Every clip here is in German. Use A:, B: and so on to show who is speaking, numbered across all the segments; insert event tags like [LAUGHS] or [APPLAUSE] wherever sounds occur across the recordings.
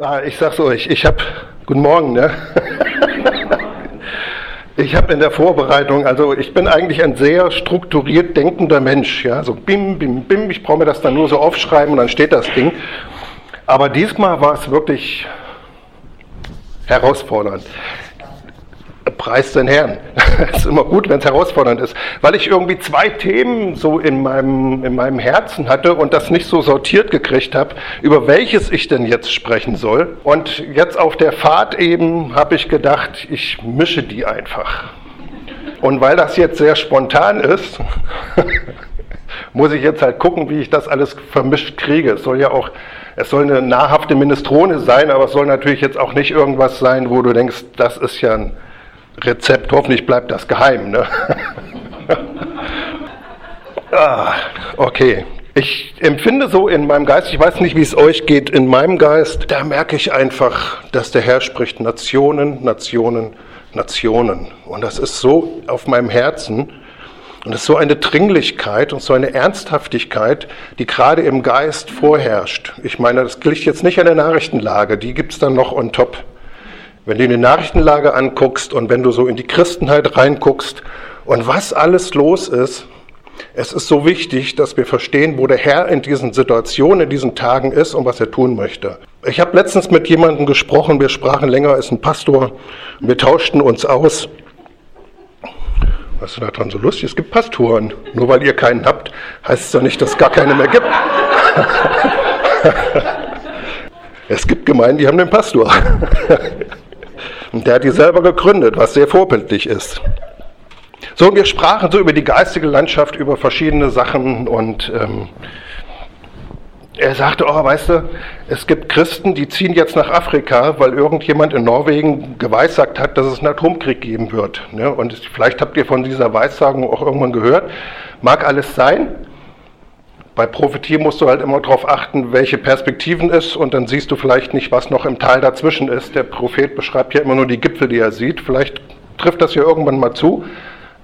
A: Ah, ich sag's euch, ich habe, guten Morgen, ne? [LAUGHS] Ich habe in der Vorbereitung, also ich bin eigentlich ein sehr strukturiert denkender Mensch, ja, so bim, bim, bim, ich brauche mir das dann nur so aufschreiben und dann steht das Ding. Aber diesmal war es wirklich herausfordernd. Preis den Herrn. [LAUGHS] Es ist immer gut, wenn es herausfordernd ist, weil ich irgendwie zwei Themen so in meinem, in meinem Herzen hatte und das nicht so sortiert gekriegt habe, über welches ich denn jetzt sprechen soll. Und jetzt auf der Fahrt eben habe ich gedacht, ich mische die einfach. Und weil das jetzt sehr spontan ist, [LAUGHS] muss ich jetzt halt gucken, wie ich das alles vermischt kriege. Es soll ja auch, es soll eine nahrhafte Minestrone sein, aber es soll natürlich jetzt auch nicht irgendwas sein, wo du denkst, das ist ja ein Rezept. Hoffentlich bleibt das geheim. Ne? [LAUGHS] ah, okay. Ich empfinde so in meinem Geist, ich weiß nicht, wie es euch geht, in meinem Geist, da merke ich einfach, dass der Herr spricht Nationen, Nationen, Nationen. Und das ist so auf meinem Herzen. Und es ist so eine Dringlichkeit und so eine Ernsthaftigkeit, die gerade im Geist vorherrscht. Ich meine, das liegt jetzt nicht an der Nachrichtenlage, die gibt es dann noch on top. Wenn du die Nachrichtenlage anguckst und wenn du so in die Christenheit reinguckst und was alles los ist, es ist so wichtig, dass wir verstehen, wo der Herr in diesen Situationen, in diesen Tagen ist und was er tun möchte. Ich habe letztens mit jemandem gesprochen, wir sprachen länger, ist ein Pastor, wir tauschten uns aus. Was ist da dran so lustig? Es gibt Pastoren. Nur weil ihr keinen habt, heißt es ja nicht, dass es gar keine mehr gibt. [LAUGHS] es gibt Gemeinden, die haben den Pastor. [LAUGHS] Und der hat die selber gegründet, was sehr vorbildlich ist. So, und wir sprachen so über die geistige Landschaft, über verschiedene Sachen und ähm, er sagte, oh, weißt du, es gibt Christen, die ziehen jetzt nach Afrika, weil irgendjemand in Norwegen geweissagt hat, dass es einen Atomkrieg geben wird. Ne? Und vielleicht habt ihr von dieser Weissagung auch irgendwann gehört. Mag alles sein, bei Prophetie musst du halt immer darauf achten, welche Perspektiven ist und dann siehst du vielleicht nicht, was noch im Tal dazwischen ist. Der Prophet beschreibt ja immer nur die Gipfel, die er sieht. Vielleicht trifft das ja irgendwann mal zu.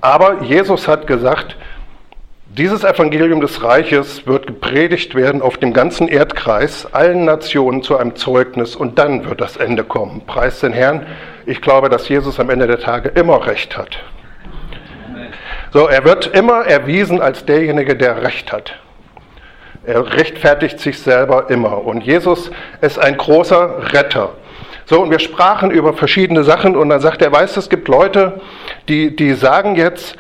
A: Aber Jesus hat gesagt, dieses Evangelium des Reiches wird gepredigt werden auf dem ganzen Erdkreis, allen Nationen zu einem Zeugnis und dann wird das Ende kommen. Preis den Herrn. Ich glaube, dass Jesus am Ende der Tage immer Recht hat. So, er wird immer erwiesen als derjenige, der Recht hat. Er rechtfertigt sich selber immer. Und Jesus ist ein großer Retter. So, und wir sprachen über verschiedene Sachen und dann sagt er, weißt es gibt Leute, die, die sagen jetzt,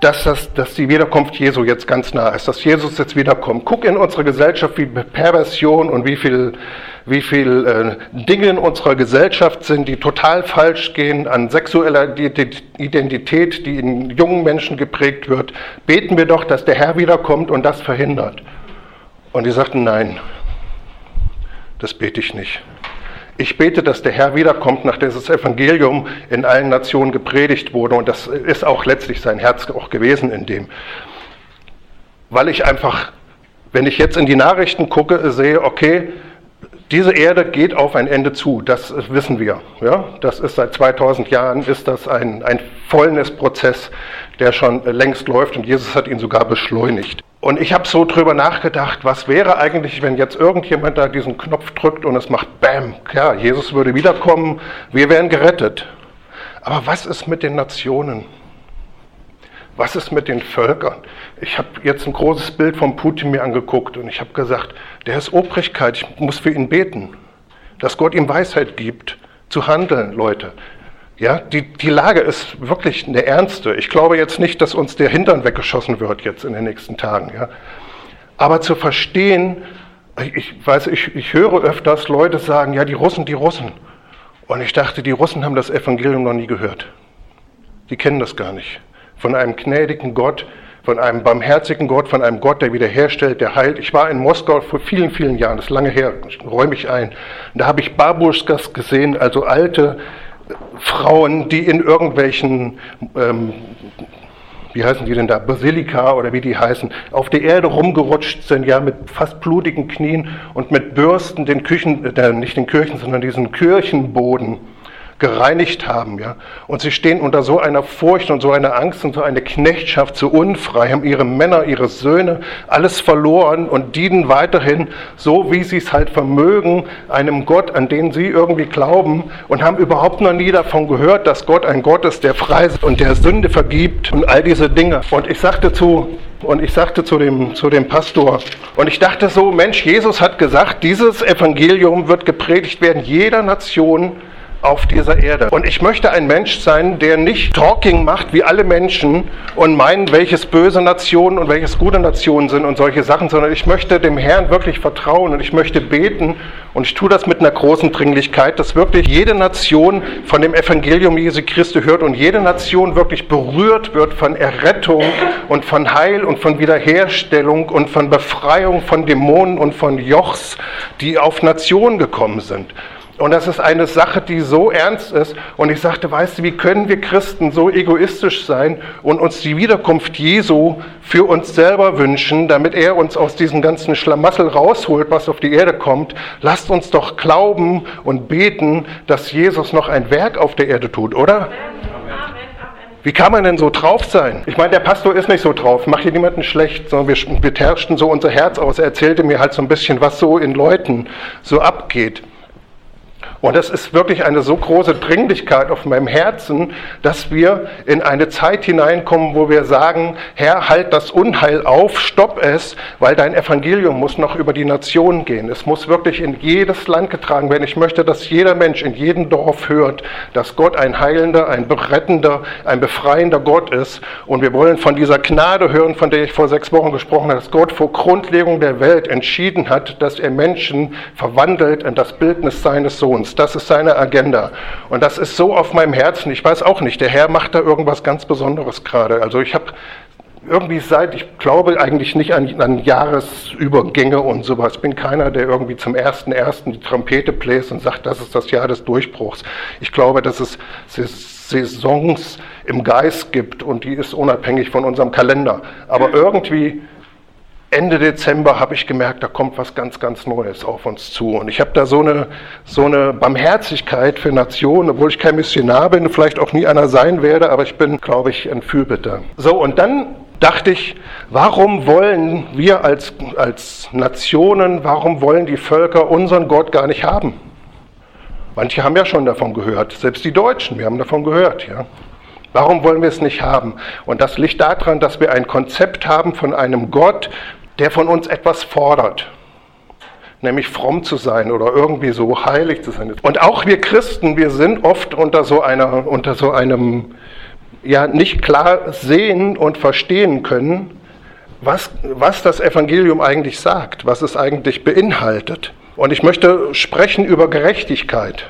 A: dass, das, dass die Wiederkunft Jesu jetzt ganz nah ist, dass Jesus jetzt wiederkommt. Guck in unsere Gesellschaft, wie Perversion und wie viel, wie viel äh, Dinge in unserer Gesellschaft sind, die total falsch gehen an sexueller Identität, die in jungen Menschen geprägt wird. Beten wir doch, dass der Herr wiederkommt und das verhindert. Und die sagten, nein, das bete ich nicht. Ich bete, dass der Herr wiederkommt, nachdem das Evangelium in allen Nationen gepredigt wurde. Und das ist auch letztlich sein Herz auch gewesen in dem. Weil ich einfach, wenn ich jetzt in die Nachrichten gucke, sehe, okay, diese Erde geht auf ein Ende zu, das wissen wir. Ja? Das ist seit 2000 Jahren ist das ein, ein Fäulnisprozess, der schon längst läuft und Jesus hat ihn sogar beschleunigt. Und ich habe so drüber nachgedacht, was wäre eigentlich, wenn jetzt irgendjemand da diesen Knopf drückt und es macht Bam, ja, Jesus würde wiederkommen, wir wären gerettet. Aber was ist mit den Nationen? Was ist mit den Völkern? Ich habe jetzt ein großes Bild von Putin mir angeguckt und ich habe gesagt, der ist Obrigkeit, ich muss für ihn beten, dass Gott ihm Weisheit gibt, zu handeln, Leute. Ja, die, die Lage ist wirklich eine ernste. Ich glaube jetzt nicht, dass uns der Hintern weggeschossen wird jetzt in den nächsten Tagen. Ja. Aber zu verstehen, ich weiß, ich, ich höre öfters Leute sagen, ja, die Russen, die Russen. Und ich dachte, die Russen haben das Evangelium noch nie gehört. Die kennen das gar nicht von einem gnädigen Gott, von einem barmherzigen Gott, von einem Gott, der wiederherstellt, der heilt. Ich war in Moskau vor vielen, vielen Jahren, das ist lange her, räume ich ein. da habe ich Babuschkas gesehen, also alte Frauen, die in irgendwelchen, ähm, wie heißen die denn da, Basilika oder wie die heißen, auf der Erde rumgerutscht sind, ja, mit fast blutigen Knien und mit Bürsten den Küchen, äh, nicht den Kirchen, sondern diesen Kirchenboden gereinigt haben. Ja? Und sie stehen unter so einer Furcht und so einer Angst und so einer Knechtschaft, so unfrei, haben ihre Männer, ihre Söhne, alles verloren und dienen weiterhin so, wie sie es halt vermögen, einem Gott, an den sie irgendwie glauben und haben überhaupt noch nie davon gehört, dass Gott ein Gott ist, der frei ist und der Sünde vergibt und all diese Dinge. Und ich sagte zu, und ich sagte zu dem, zu dem Pastor, und ich dachte so, Mensch, Jesus hat gesagt, dieses Evangelium wird gepredigt werden jeder Nation auf dieser Erde. Und ich möchte ein Mensch sein, der nicht Talking macht wie alle Menschen und meinen, welches böse Nationen und welches gute Nationen sind und solche Sachen, sondern ich möchte dem Herrn wirklich vertrauen und ich möchte beten und ich tue das mit einer großen Dringlichkeit, dass wirklich jede Nation von dem Evangelium Jesu Christi hört und jede Nation wirklich berührt wird von Errettung und von Heil und von Wiederherstellung und von Befreiung von Dämonen und von Jochs, die auf Nationen gekommen sind. Und das ist eine Sache, die so ernst ist. Und ich sagte, weißt du, wie können wir Christen so egoistisch sein und uns die Wiederkunft Jesu für uns selber wünschen, damit er uns aus diesem ganzen Schlamassel rausholt, was auf die Erde kommt? Lasst uns doch glauben und beten, dass Jesus noch ein Werk auf der Erde tut, oder? Wie kann man denn so drauf sein? Ich meine, der Pastor ist nicht so drauf, macht hier niemanden schlecht, sondern wir beherrschten so unser Herz aus. Er erzählte mir halt so ein bisschen, was so in Leuten so abgeht. Und es ist wirklich eine so große Dringlichkeit auf meinem Herzen, dass wir in eine Zeit hineinkommen, wo wir sagen, Herr, halt das Unheil auf, stopp es, weil dein Evangelium muss noch über die Nationen gehen. Es muss wirklich in jedes Land getragen werden. Ich möchte, dass jeder Mensch in jedem Dorf hört, dass Gott ein heilender, ein berettender, ein befreiender Gott ist. Und wir wollen von dieser Gnade hören, von der ich vor sechs Wochen gesprochen habe, dass Gott vor Grundlegung der Welt entschieden hat, dass er Menschen verwandelt in das Bildnis seines Sohns. Lebens. Das ist seine Agenda. Und das ist so auf meinem Herzen. Ich weiß auch nicht, der Herr macht da irgendwas ganz Besonderes gerade. Also ich habe irgendwie seit, ich glaube eigentlich nicht an, an, Jahresübergänge und sowas. Ich bin keiner, der irgendwie zum ersten ersten die Trompete bläst und sagt, das ist das Jahr des Durchbruchs. Ich glaube, dass es Saisons im Geist gibt und die ist unabhängig von unserem Kalender. Aber irgendwie Ende Dezember habe ich gemerkt, da kommt was ganz, ganz Neues auf uns zu. Und ich habe da so eine, so eine Barmherzigkeit für Nationen, obwohl ich kein Missionar bin, vielleicht auch nie einer sein werde, aber ich bin, glaube ich, ein Fürbitter. So, und dann dachte ich, warum wollen wir als, als Nationen, warum wollen die Völker unseren Gott gar nicht haben? Manche haben ja schon davon gehört, selbst die Deutschen, wir haben davon gehört, ja. Warum wollen wir es nicht haben? Und das liegt daran, dass wir ein Konzept haben von einem Gott, der von uns etwas fordert, nämlich fromm zu sein oder irgendwie so heilig zu sein. Und auch wir Christen, wir sind oft unter so einer, unter so einem, ja, nicht klar sehen und verstehen können, was, was das Evangelium eigentlich sagt, was es eigentlich beinhaltet. Und ich möchte sprechen über Gerechtigkeit.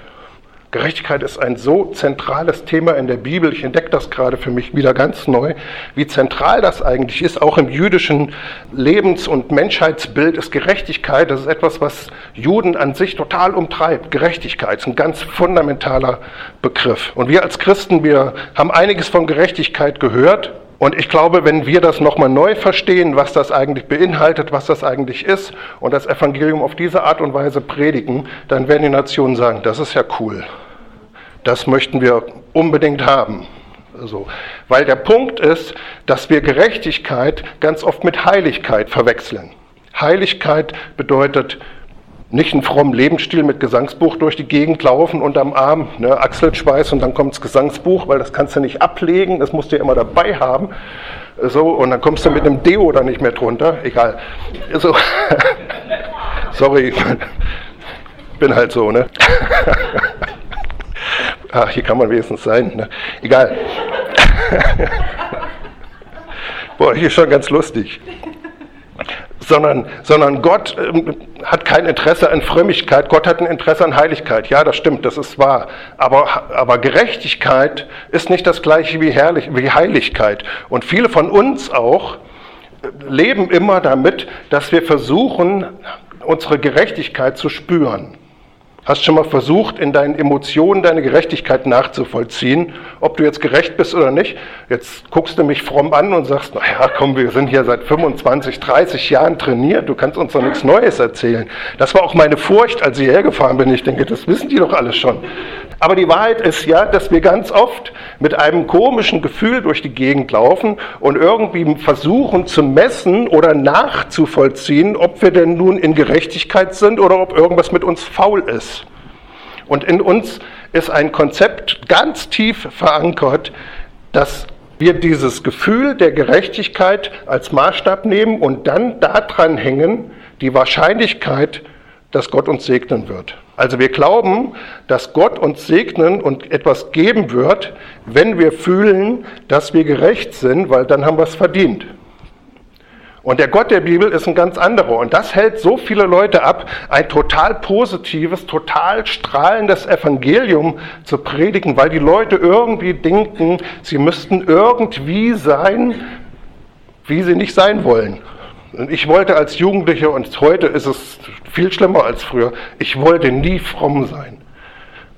A: Gerechtigkeit ist ein so zentrales Thema in der Bibel. Ich entdecke das gerade für mich wieder ganz neu, wie zentral das eigentlich ist. Auch im jüdischen Lebens- und Menschheitsbild ist Gerechtigkeit, das ist etwas, was Juden an sich total umtreibt. Gerechtigkeit ist ein ganz fundamentaler Begriff. Und wir als Christen, wir haben einiges von Gerechtigkeit gehört, und ich glaube, wenn wir das nochmal neu verstehen, was das eigentlich beinhaltet, was das eigentlich ist, und das Evangelium auf diese Art und Weise predigen, dann werden die Nationen sagen, das ist ja cool. Das möchten wir unbedingt haben. So. Weil der Punkt ist, dass wir Gerechtigkeit ganz oft mit Heiligkeit verwechseln. Heiligkeit bedeutet nicht einen frommen Lebensstil mit Gesangsbuch durch die Gegend laufen und am Arm ne, Achselschweiß und dann kommt das Gesangsbuch, weil das kannst du nicht ablegen, das musst du ja immer dabei haben. So, und dann kommst du mit einem Deo da nicht mehr drunter. Egal. So. [LAUGHS] Sorry, bin halt so, ne? [LAUGHS] Ach, hier kann man wenigstens sein, ne? Egal. [LAUGHS] Boah, hier ist schon ganz lustig sondern, sondern Gott ähm, hat kein Interesse an Frömmigkeit, Gott hat ein Interesse an Heiligkeit. Ja, das stimmt, das ist wahr. Aber, aber Gerechtigkeit ist nicht das gleiche wie, Herrlich, wie Heiligkeit. Und viele von uns auch äh, leben immer damit, dass wir versuchen, unsere Gerechtigkeit zu spüren. Hast schon mal versucht, in deinen Emotionen deine Gerechtigkeit nachzuvollziehen, ob du jetzt gerecht bist oder nicht? Jetzt guckst du mich fromm an und sagst, naja, komm, wir sind hier seit 25, 30 Jahren trainiert, du kannst uns doch nichts Neues erzählen. Das war auch meine Furcht, als ich hergefahren bin. Ich denke, das wissen die doch alles schon. Aber die Wahrheit ist ja, dass wir ganz oft mit einem komischen Gefühl durch die Gegend laufen und irgendwie versuchen zu messen oder nachzuvollziehen, ob wir denn nun in Gerechtigkeit sind oder ob irgendwas mit uns faul ist. Und in uns ist ein Konzept ganz tief verankert, dass wir dieses Gefühl der Gerechtigkeit als Maßstab nehmen und dann daran hängen die Wahrscheinlichkeit, dass Gott uns segnen wird. Also wir glauben, dass Gott uns segnen und etwas geben wird, wenn wir fühlen, dass wir gerecht sind, weil dann haben wir es verdient. Und der Gott der Bibel ist ein ganz anderer. Und das hält so viele Leute ab, ein total positives, total strahlendes Evangelium zu predigen, weil die Leute irgendwie denken, sie müssten irgendwie sein, wie sie nicht sein wollen. Und ich wollte als Jugendlicher, und heute ist es viel schlimmer als früher, ich wollte nie fromm sein.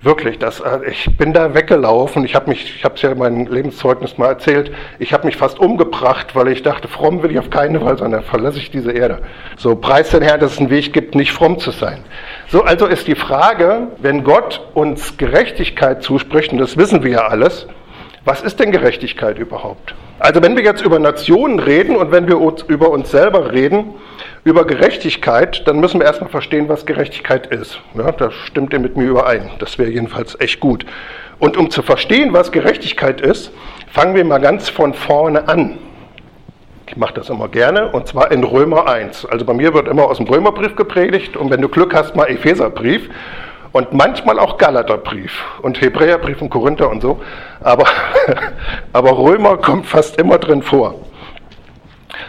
A: Wirklich, das, äh, ich bin da weggelaufen. Ich habe mich, ich habe es ja in meinem Lebenszeugnis mal erzählt. Ich habe mich fast umgebracht, weil ich dachte, fromm will ich auf keinen Fall sein. Dann verlasse ich diese Erde. So preis den Herrn, dass es einen Weg gibt, nicht fromm zu sein. So, also ist die Frage, wenn Gott uns Gerechtigkeit zuspricht, und das wissen wir ja alles, was ist denn Gerechtigkeit überhaupt? Also wenn wir jetzt über Nationen reden und wenn wir uns über uns selber reden, über Gerechtigkeit, dann müssen wir erstmal verstehen, was Gerechtigkeit ist. Ja, da stimmt ihr mit mir überein. Das wäre jedenfalls echt gut. Und um zu verstehen, was Gerechtigkeit ist, fangen wir mal ganz von vorne an. Ich mache das immer gerne, und zwar in Römer 1. Also bei mir wird immer aus dem Römerbrief gepredigt und wenn du Glück hast, mal Epheserbrief und manchmal auch Galaterbrief und Hebräerbrief und Korinther und so. Aber, [LAUGHS] aber Römer kommt fast immer drin vor.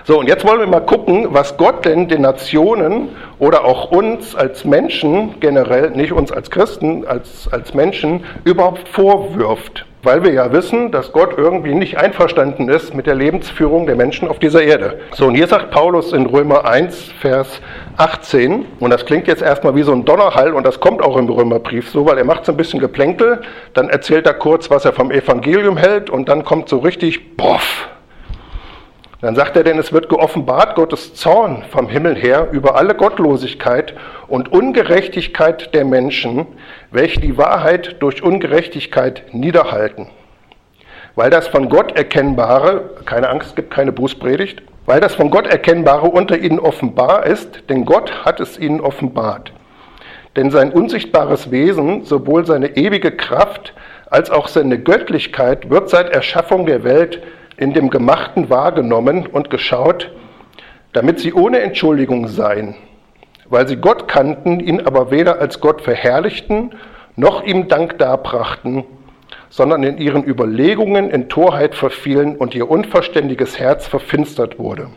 A: So, und jetzt wollen wir mal gucken, was Gott denn den Nationen oder auch uns als Menschen generell, nicht uns als Christen, als, als Menschen überhaupt vorwirft. Weil wir ja wissen, dass Gott irgendwie nicht einverstanden ist mit der Lebensführung der Menschen auf dieser Erde. So, und hier sagt Paulus in Römer 1, Vers 18, und das klingt jetzt erstmal wie so ein Donnerhall, und das kommt auch im Römerbrief so, weil er macht so ein bisschen Geplänkel, dann erzählt er kurz, was er vom Evangelium hält, und dann kommt so richtig, boff, dann sagt er denn, es wird geoffenbart Gottes Zorn vom Himmel her über alle Gottlosigkeit und Ungerechtigkeit der Menschen, welche die Wahrheit durch Ungerechtigkeit niederhalten. Weil das von Gott erkennbare, keine Angst, gibt keine Bußpredigt, weil das von Gott erkennbare unter ihnen offenbar ist, denn Gott hat es ihnen offenbart. Denn sein unsichtbares Wesen, sowohl seine ewige Kraft als auch seine Göttlichkeit, wird seit Erschaffung der Welt in dem Gemachten wahrgenommen und geschaut, damit sie ohne Entschuldigung seien, weil sie Gott kannten, ihn aber weder als Gott verherrlichten, noch ihm Dank darbrachten, sondern in ihren Überlegungen in Torheit verfielen und ihr unverständiges Herz verfinstert wurde.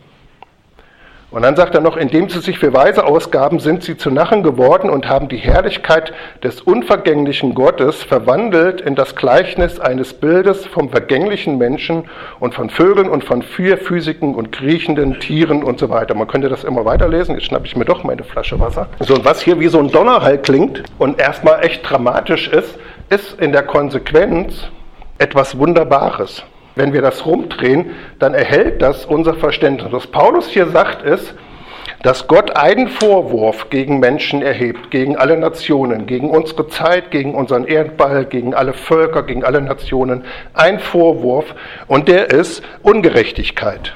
A: Und dann sagt er noch, indem sie sich für weise ausgaben, sind sie zu Narren geworden und haben die Herrlichkeit des unvergänglichen Gottes verwandelt in das Gleichnis eines Bildes vom vergänglichen Menschen und von Vögeln und von vierfüßigen und kriechenden Tieren und so weiter. Man könnte das immer weiterlesen. Jetzt schnappe ich mir doch meine Flasche Wasser. So, und was hier wie so ein Donnerhall klingt und erstmal echt dramatisch ist, ist in der Konsequenz etwas Wunderbares wenn wir das rumdrehen, dann erhält das unser Verständnis. Was Paulus hier sagt, ist, dass Gott einen Vorwurf gegen Menschen erhebt, gegen alle Nationen, gegen unsere Zeit, gegen unseren Erdball, gegen alle Völker, gegen alle Nationen. Ein Vorwurf und der ist Ungerechtigkeit.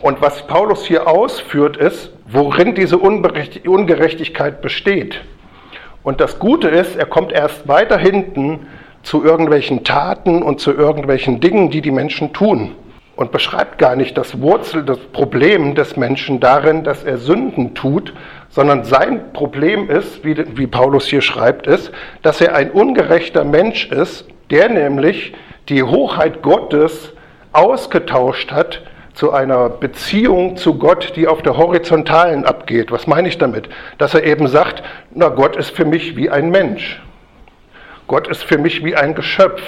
A: Und was Paulus hier ausführt, ist, worin diese Ungerechtigkeit besteht. Und das Gute ist, er kommt erst weiter hinten zu irgendwelchen Taten und zu irgendwelchen Dingen, die die Menschen tun. Und beschreibt gar nicht das Wurzel, das Problem des Menschen darin, dass er Sünden tut, sondern sein Problem ist, wie, wie Paulus hier schreibt, ist, dass er ein ungerechter Mensch ist, der nämlich die Hochheit Gottes ausgetauscht hat zu einer Beziehung zu Gott, die auf der horizontalen abgeht. Was meine ich damit? Dass er eben sagt, na Gott ist für mich wie ein Mensch. Gott ist für mich wie ein Geschöpf.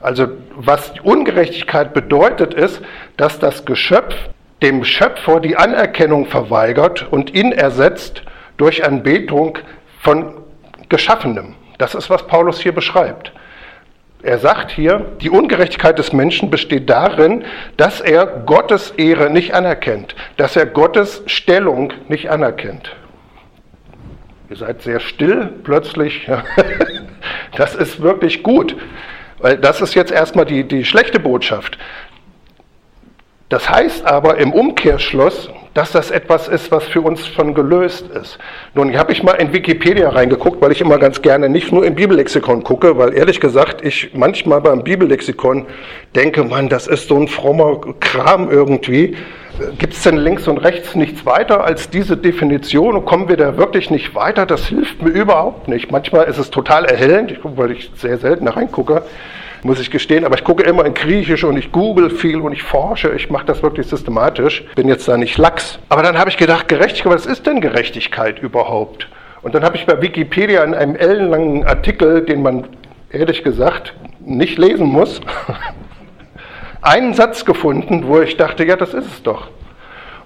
A: Also was Ungerechtigkeit bedeutet, ist, dass das Geschöpf dem Schöpfer die Anerkennung verweigert und ihn ersetzt durch Anbetung von Geschaffenem. Das ist, was Paulus hier beschreibt. Er sagt hier, die Ungerechtigkeit des Menschen besteht darin, dass er Gottes Ehre nicht anerkennt, dass er Gottes Stellung nicht anerkennt. Ihr seid sehr still plötzlich. [LAUGHS] Das ist wirklich gut, weil das ist jetzt erstmal die, die schlechte Botschaft. Das heißt aber im Umkehrschluss, dass das etwas ist, was für uns schon gelöst ist. Nun habe ich mal in Wikipedia reingeguckt, weil ich immer ganz gerne nicht nur im Bibellexikon gucke, weil ehrlich gesagt ich manchmal beim Bibellexikon denke, man, das ist so ein frommer Kram irgendwie. Gibt es denn links und rechts nichts weiter als diese Definition und kommen wir da wirklich nicht weiter? Das hilft mir überhaupt nicht. Manchmal ist es total erhellend, weil ich sehr selten da reingucke muss ich gestehen. Aber ich gucke immer in Griechisch und ich google viel und ich forsche. Ich mache das wirklich systematisch. Bin jetzt da nicht lax. Aber dann habe ich gedacht, Gerechtigkeit, was ist denn Gerechtigkeit überhaupt? Und dann habe ich bei Wikipedia in einem ellenlangen Artikel, den man ehrlich gesagt nicht lesen muss, [LAUGHS] einen Satz gefunden, wo ich dachte, ja, das ist es doch.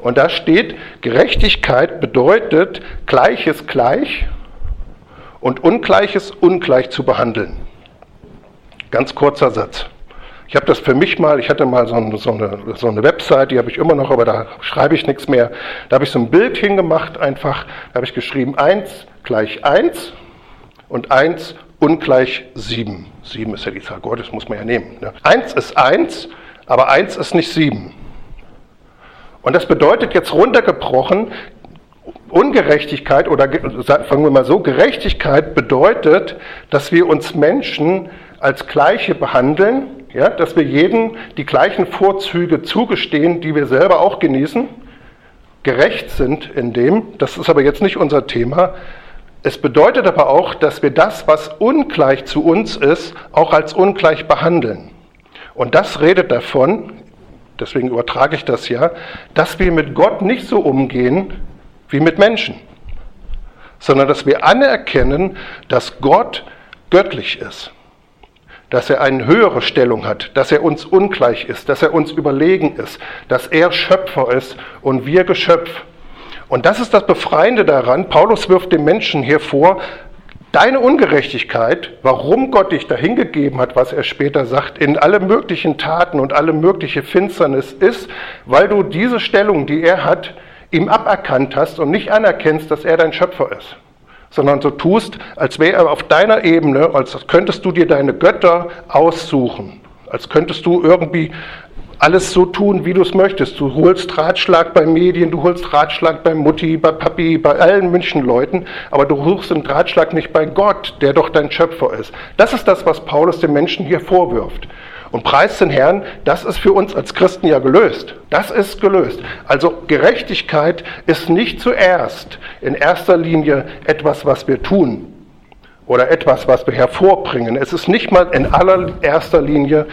A: Und da steht, Gerechtigkeit bedeutet Gleiches gleich und Ungleiches ungleich zu behandeln. Ganz kurzer Satz. Ich habe das für mich mal, ich hatte mal so eine, so eine, so eine Website, die habe ich immer noch, aber da schreibe ich nichts mehr. Da habe ich so ein Bild hingemacht, einfach, da habe ich geschrieben 1 gleich 1 und 1 ungleich 7. 7 ist ja die Zahl Gottes, muss man ja nehmen. Ne? 1 ist 1, aber 1 ist nicht 7. Und das bedeutet jetzt runtergebrochen, Ungerechtigkeit oder fangen wir mal so, Gerechtigkeit bedeutet, dass wir uns Menschen als Gleiche behandeln, ja, dass wir jedem die gleichen Vorzüge zugestehen, die wir selber auch genießen, gerecht sind in dem, das ist aber jetzt nicht unser Thema. Es bedeutet aber auch, dass wir das, was ungleich zu uns ist, auch als ungleich behandeln. Und das redet davon, deswegen übertrage ich das ja, dass wir mit Gott nicht so umgehen wie mit Menschen, sondern dass wir anerkennen, dass Gott göttlich ist dass er eine höhere Stellung hat, dass er uns ungleich ist, dass er uns überlegen ist, dass er Schöpfer ist und wir Geschöpf. Und das ist das Befreiende daran. Paulus wirft dem Menschen hier vor, deine Ungerechtigkeit, warum Gott dich dahingegeben hat, was er später sagt, in alle möglichen Taten und alle mögliche Finsternis ist, weil du diese Stellung, die er hat, ihm aberkannt hast und nicht anerkennst, dass er dein Schöpfer ist sondern so tust, als wäre er auf deiner Ebene, als könntest du dir deine Götter aussuchen, als könntest du irgendwie alles so tun, wie du es möchtest. Du holst Ratschlag bei Medien, du holst Ratschlag bei Mutti, bei Papi, bei allen Menschenleuten, aber du suchst den Ratschlag nicht bei Gott, der doch dein Schöpfer ist. Das ist das, was Paulus den Menschen hier vorwirft. Und preis den Herrn, das ist für uns als Christen ja gelöst. Das ist gelöst. Also Gerechtigkeit ist nicht zuerst in erster Linie etwas, was wir tun oder etwas, was wir hervorbringen. Es ist nicht mal in allererster Linie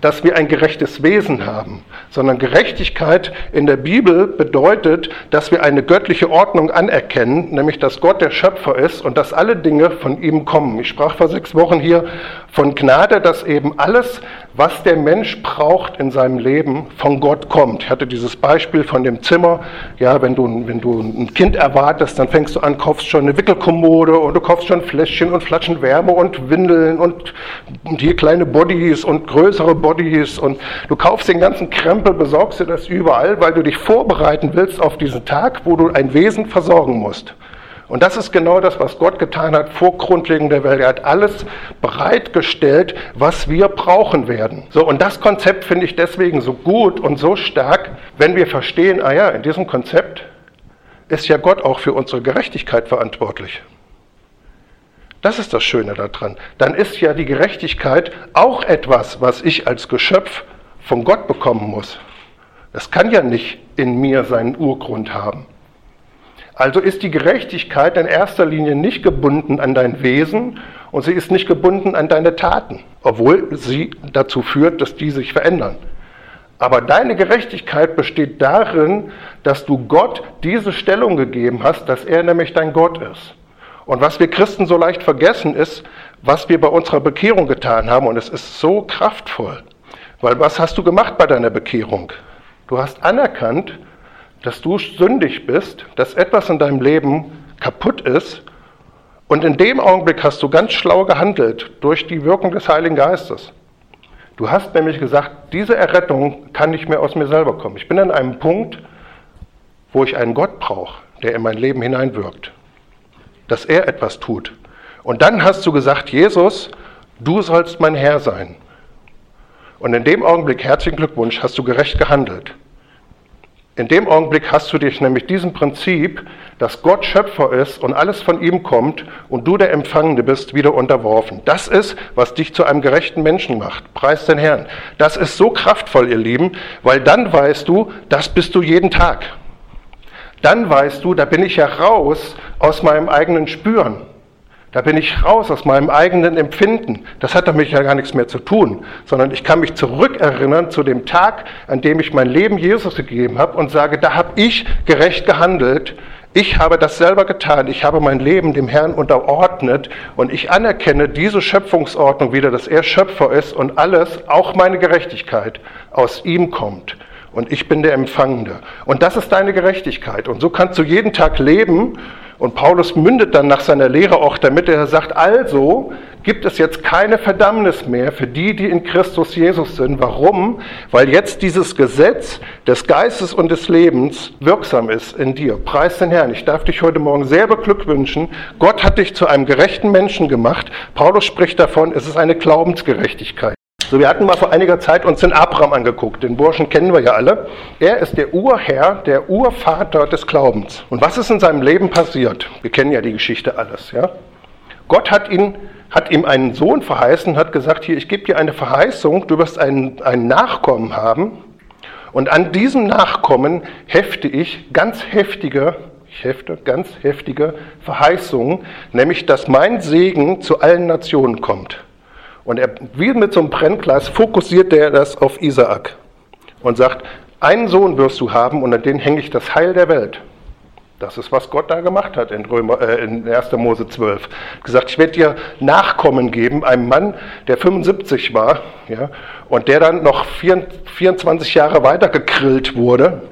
A: dass wir ein gerechtes Wesen haben, sondern Gerechtigkeit in der Bibel bedeutet, dass wir eine göttliche Ordnung anerkennen, nämlich dass Gott der Schöpfer ist und dass alle Dinge von ihm kommen. Ich sprach vor sechs Wochen hier von Gnade, dass eben alles, was der Mensch braucht in seinem Leben, von Gott kommt. Ich hatte dieses Beispiel von dem Zimmer, ja, wenn du, wenn du ein Kind erwartest, dann fängst du an, kaufst schon eine Wickelkommode und du kaufst schon Fläschchen und Flaschen Wärme und Windeln und hier kleine Bodies und größere Bodies und du kaufst den ganzen Krempel, besorgst dir das überall, weil du dich vorbereiten willst auf diesen Tag, wo du ein Wesen versorgen musst. Und das ist genau das, was Gott getan hat vor Grundlegung der Welt. Er hat alles bereitgestellt, was wir brauchen werden. So, und das Konzept finde ich deswegen so gut und so stark, wenn wir verstehen, ah ja, in diesem Konzept ist ja Gott auch für unsere Gerechtigkeit verantwortlich. Das ist das Schöne daran. Dann ist ja die Gerechtigkeit auch etwas, was ich als Geschöpf von Gott bekommen muss. Das kann ja nicht in mir seinen Urgrund haben. Also ist die Gerechtigkeit in erster Linie nicht gebunden an dein Wesen und sie ist nicht gebunden an deine Taten, obwohl sie dazu führt, dass die sich verändern. Aber deine Gerechtigkeit besteht darin, dass du Gott diese Stellung gegeben hast, dass er nämlich dein Gott ist. Und was wir Christen so leicht vergessen ist, was wir bei unserer Bekehrung getan haben. Und es ist so kraftvoll. Weil was hast du gemacht bei deiner Bekehrung? Du hast anerkannt, dass du sündig bist, dass etwas in deinem Leben kaputt ist und in dem Augenblick hast du ganz schlau gehandelt durch die Wirkung des Heiligen Geistes. Du hast nämlich gesagt, diese Errettung kann nicht mehr aus mir selber kommen. Ich bin an einem Punkt, wo ich einen Gott brauche, der in mein Leben hineinwirkt, dass er etwas tut. Und dann hast du gesagt, Jesus, du sollst mein Herr sein. Und in dem Augenblick, herzlichen Glückwunsch, hast du gerecht gehandelt. In dem Augenblick hast du dich nämlich diesem Prinzip, dass Gott Schöpfer ist und alles von ihm kommt und du der Empfangende bist, wieder unterworfen. Das ist, was dich zu einem gerechten Menschen macht. Preis den Herrn. Das ist so kraftvoll, ihr Lieben, weil dann weißt du, das bist du jeden Tag. Dann weißt du, da bin ich ja raus aus meinem eigenen Spüren. Da bin ich raus aus meinem eigenen Empfinden. Das hat damit ja gar nichts mehr zu tun, sondern ich kann mich zurückerinnern zu dem Tag, an dem ich mein Leben Jesus gegeben habe und sage, da habe ich gerecht gehandelt. Ich habe das selber getan. Ich habe mein Leben dem Herrn unterordnet und ich anerkenne diese Schöpfungsordnung wieder, dass er Schöpfer ist und alles, auch meine Gerechtigkeit, aus ihm kommt und ich bin der Empfangende. Und das ist deine Gerechtigkeit. Und so kannst du jeden Tag leben. Und Paulus mündet dann nach seiner Lehre auch damit, er sagt, also gibt es jetzt keine Verdammnis mehr für die, die in Christus Jesus sind. Warum? Weil jetzt dieses Gesetz des Geistes und des Lebens wirksam ist in dir. Preis den Herrn. Ich darf dich heute Morgen sehr beglückwünschen. Gott hat dich zu einem gerechten Menschen gemacht. Paulus spricht davon, es ist eine Glaubensgerechtigkeit. So, wir hatten mal vor einiger Zeit uns den Abraham angeguckt. Den Burschen kennen wir ja alle. Er ist der Urherr, der Urvater des Glaubens. Und was ist in seinem Leben passiert? Wir kennen ja die Geschichte alles, ja? Gott hat ihn hat ihm einen Sohn verheißen, hat gesagt, hier, ich gebe dir eine Verheißung, du wirst einen, einen Nachkommen haben. Und an diesem Nachkommen hefte ich ganz heftige, ich hefte ganz heftige Verheißungen, nämlich, dass mein Segen zu allen Nationen kommt. Und er, wie mit so einem Brennglas fokussiert er das auf Isaak und sagt, einen Sohn wirst du haben und an den hänge ich das Heil der Welt. Das ist, was Gott da gemacht hat in, Römer, äh, in 1. Mose 12. Gesagt, ich werde dir Nachkommen geben, einem Mann, der 75 war ja, und der dann noch 24 Jahre weiter gegrillt wurde,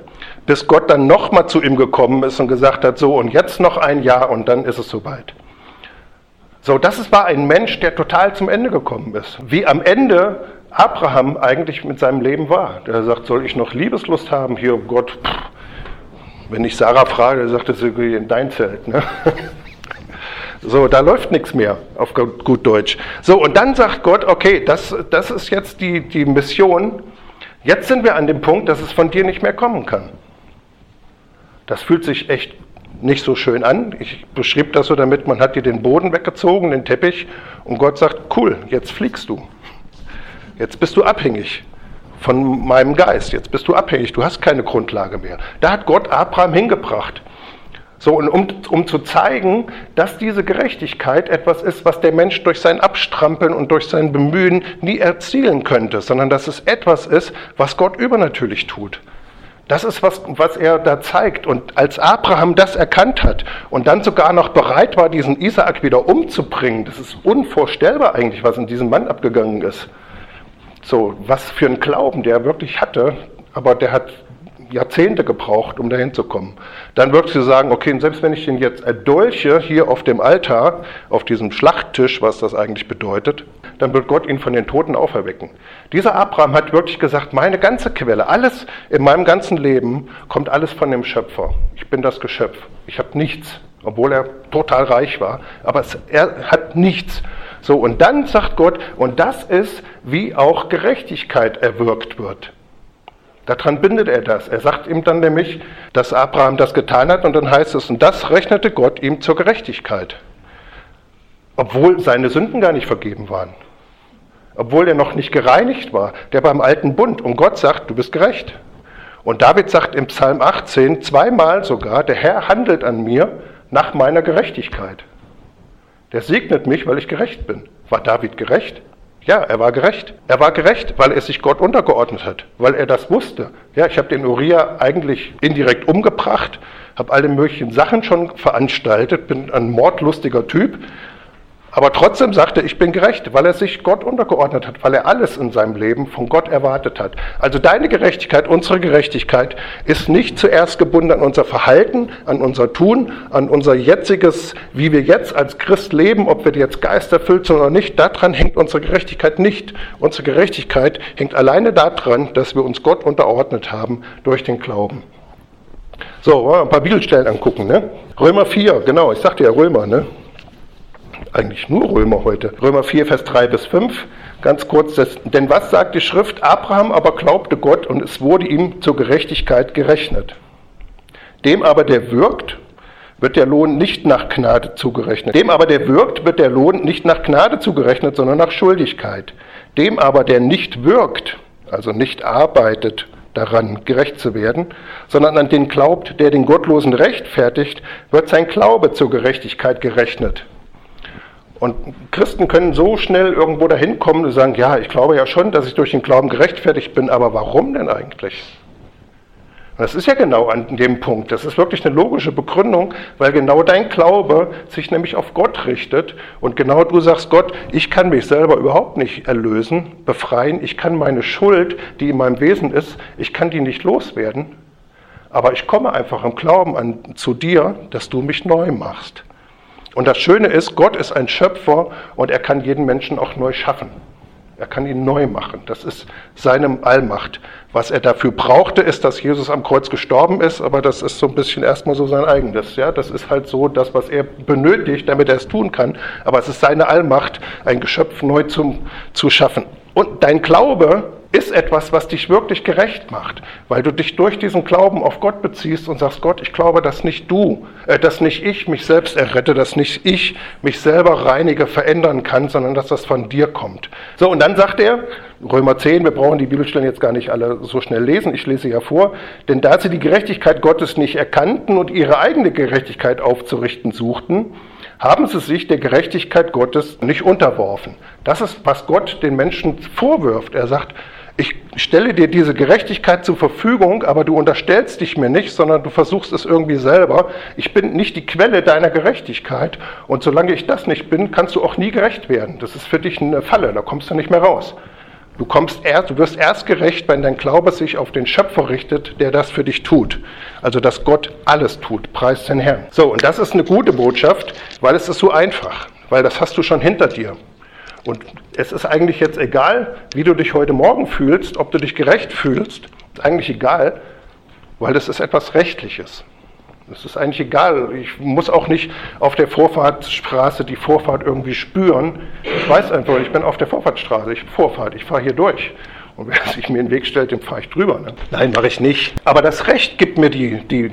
A: bis Gott dann nochmal zu ihm gekommen ist und gesagt hat, so und jetzt noch ein Jahr und dann ist es soweit. So, das war ein Mensch, der total zum Ende gekommen ist. Wie am Ende Abraham eigentlich mit seinem Leben war. Der sagt, soll ich noch Liebeslust haben? Hier, Gott, pff. wenn ich Sarah frage, sagt, das ist in dein Zelt. Ne? [LAUGHS] So, da läuft nichts mehr, auf gut Deutsch. So, und dann sagt Gott, okay, das, das ist jetzt die, die Mission. Jetzt sind wir an dem Punkt, dass es von dir nicht mehr kommen kann. Das fühlt sich echt nicht so schön an. Ich beschrieb das so damit, man hat dir den Boden weggezogen, den Teppich, und Gott sagt, cool, jetzt fliegst du. Jetzt bist du abhängig von meinem Geist. Jetzt bist du abhängig, du hast keine Grundlage mehr. Da hat Gott Abraham hingebracht. So, und um, um zu zeigen, dass diese Gerechtigkeit etwas ist, was der Mensch durch sein Abstrampeln und durch sein Bemühen nie erzielen könnte, sondern dass es etwas ist, was Gott übernatürlich tut. Das ist, was, was er da zeigt. Und als Abraham das erkannt hat und dann sogar noch bereit war, diesen Isaak wieder umzubringen, das ist unvorstellbar eigentlich, was in diesem Mann abgegangen ist. So, was für ein Glauben der wirklich hatte, aber der hat Jahrzehnte gebraucht, um dahin zu kommen. Dann würdest du sagen, okay, selbst wenn ich den jetzt erdolche hier auf dem Altar, auf diesem Schlachttisch, was das eigentlich bedeutet, dann wird Gott ihn von den Toten auferwecken. Dieser Abraham hat wirklich gesagt, meine ganze Quelle, alles in meinem ganzen Leben kommt alles von dem Schöpfer. Ich bin das Geschöpf. Ich habe nichts, obwohl er total reich war, aber es, er hat nichts. So, und dann sagt Gott, und das ist, wie auch Gerechtigkeit erwirkt wird. Daran bindet er das. Er sagt ihm dann nämlich, dass Abraham das getan hat und dann heißt es, und das rechnete Gott ihm zur Gerechtigkeit. Obwohl seine Sünden gar nicht vergeben waren. Obwohl er noch nicht gereinigt war, der beim alten Bund. Und Gott sagt, du bist gerecht. Und David sagt im Psalm 18 zweimal sogar, der Herr handelt an mir nach meiner Gerechtigkeit. Der segnet mich, weil ich gerecht bin. War David gerecht? Ja, er war gerecht. Er war gerecht, weil er sich Gott untergeordnet hat, weil er das wusste. Ja, ich habe den Uriah eigentlich indirekt umgebracht, habe alle möglichen Sachen schon veranstaltet, bin ein mordlustiger Typ, aber trotzdem sagte, ich bin gerecht, weil er sich Gott untergeordnet hat, weil er alles in seinem Leben von Gott erwartet hat. Also deine Gerechtigkeit, unsere Gerechtigkeit ist nicht zuerst gebunden an unser Verhalten, an unser Tun, an unser jetziges, wie wir jetzt als Christ leben, ob wir jetzt geisterfüllt sind oder nicht. Daran hängt unsere Gerechtigkeit nicht. Unsere Gerechtigkeit hängt alleine daran, dass wir uns Gott unterordnet haben durch den Glauben. So, wollen wir ein paar Bibelstellen angucken. Ne? Römer 4, genau, ich sagte ja Römer. Ne? Eigentlich nur Römer heute. Römer 4, Vers 3 bis 5. Ganz kurz, das, denn was sagt die Schrift? Abraham aber glaubte Gott und es wurde ihm zur Gerechtigkeit gerechnet. Dem aber, der wirkt, wird der Lohn nicht nach Gnade zugerechnet. Dem aber, der wirkt, wird der Lohn nicht nach Gnade zugerechnet, sondern nach Schuldigkeit. Dem aber, der nicht wirkt, also nicht arbeitet daran, gerecht zu werden, sondern an den glaubt, der den Gottlosen rechtfertigt, wird sein Glaube zur Gerechtigkeit gerechnet. Und Christen können so schnell irgendwo dahin kommen und sagen, ja, ich glaube ja schon, dass ich durch den Glauben gerechtfertigt bin, aber warum denn eigentlich? Und das ist ja genau an dem Punkt. Das ist wirklich eine logische Begründung, weil genau dein Glaube sich nämlich auf Gott richtet. Und genau du sagst, Gott, ich kann mich selber überhaupt nicht erlösen, befreien. Ich kann meine Schuld, die in meinem Wesen ist, ich kann die nicht loswerden. Aber ich komme einfach im Glauben an, zu dir, dass du mich neu machst. Und das Schöne ist, Gott ist ein Schöpfer und er kann jeden Menschen auch neu schaffen. Er kann ihn neu machen. Das ist seine Allmacht. Was er dafür brauchte, ist, dass Jesus am Kreuz gestorben ist, aber das ist so ein bisschen erstmal so sein eigenes. Ja? Das ist halt so das, was er benötigt, damit er es tun kann. Aber es ist seine Allmacht, ein Geschöpf neu zum, zu schaffen. Und dein Glaube ist etwas, was dich wirklich gerecht macht, weil du dich durch diesen Glauben auf Gott beziehst und sagst, Gott, ich glaube, dass nicht du, äh, dass nicht ich mich selbst errette, dass nicht ich mich selber reinige, verändern kann, sondern dass das von dir kommt. So, und dann sagt er, Römer 10, wir brauchen die Bibelstellen jetzt gar nicht alle so schnell lesen, ich lese ja vor, denn da sie die Gerechtigkeit Gottes nicht erkannten und ihre eigene Gerechtigkeit aufzurichten suchten, haben sie sich der Gerechtigkeit Gottes nicht unterworfen. Das ist, was Gott den Menschen vorwirft. Er sagt, ich stelle dir diese Gerechtigkeit zur Verfügung, aber du unterstellst dich mir nicht, sondern du versuchst es irgendwie selber. Ich bin nicht die Quelle deiner Gerechtigkeit und solange ich das nicht bin, kannst du auch nie gerecht werden. Das ist für dich eine Falle, da kommst du nicht mehr raus. Du, kommst erst, du wirst erst gerecht, wenn dein Glaube sich auf den Schöpfer richtet, der das für dich tut. Also, dass Gott alles tut. Preis den Herrn. So, und das ist eine gute Botschaft, weil es ist so einfach. Weil das hast du schon hinter dir. Und es ist eigentlich jetzt egal, wie du dich heute Morgen fühlst, ob du dich gerecht fühlst, ist eigentlich egal, weil das ist etwas Rechtliches. Es ist eigentlich egal. Ich muss auch nicht auf der Vorfahrtsstraße die Vorfahrt irgendwie spüren. Ich weiß einfach, ich bin auf der Vorfahrtsstraße, ich Vorfahrt, ich fahre hier durch. Und [LAUGHS] wer sich mir in den Weg stellt, dem fahre ich drüber. Ne? Nein, mache ich nicht. Aber das Recht gibt mir die, die,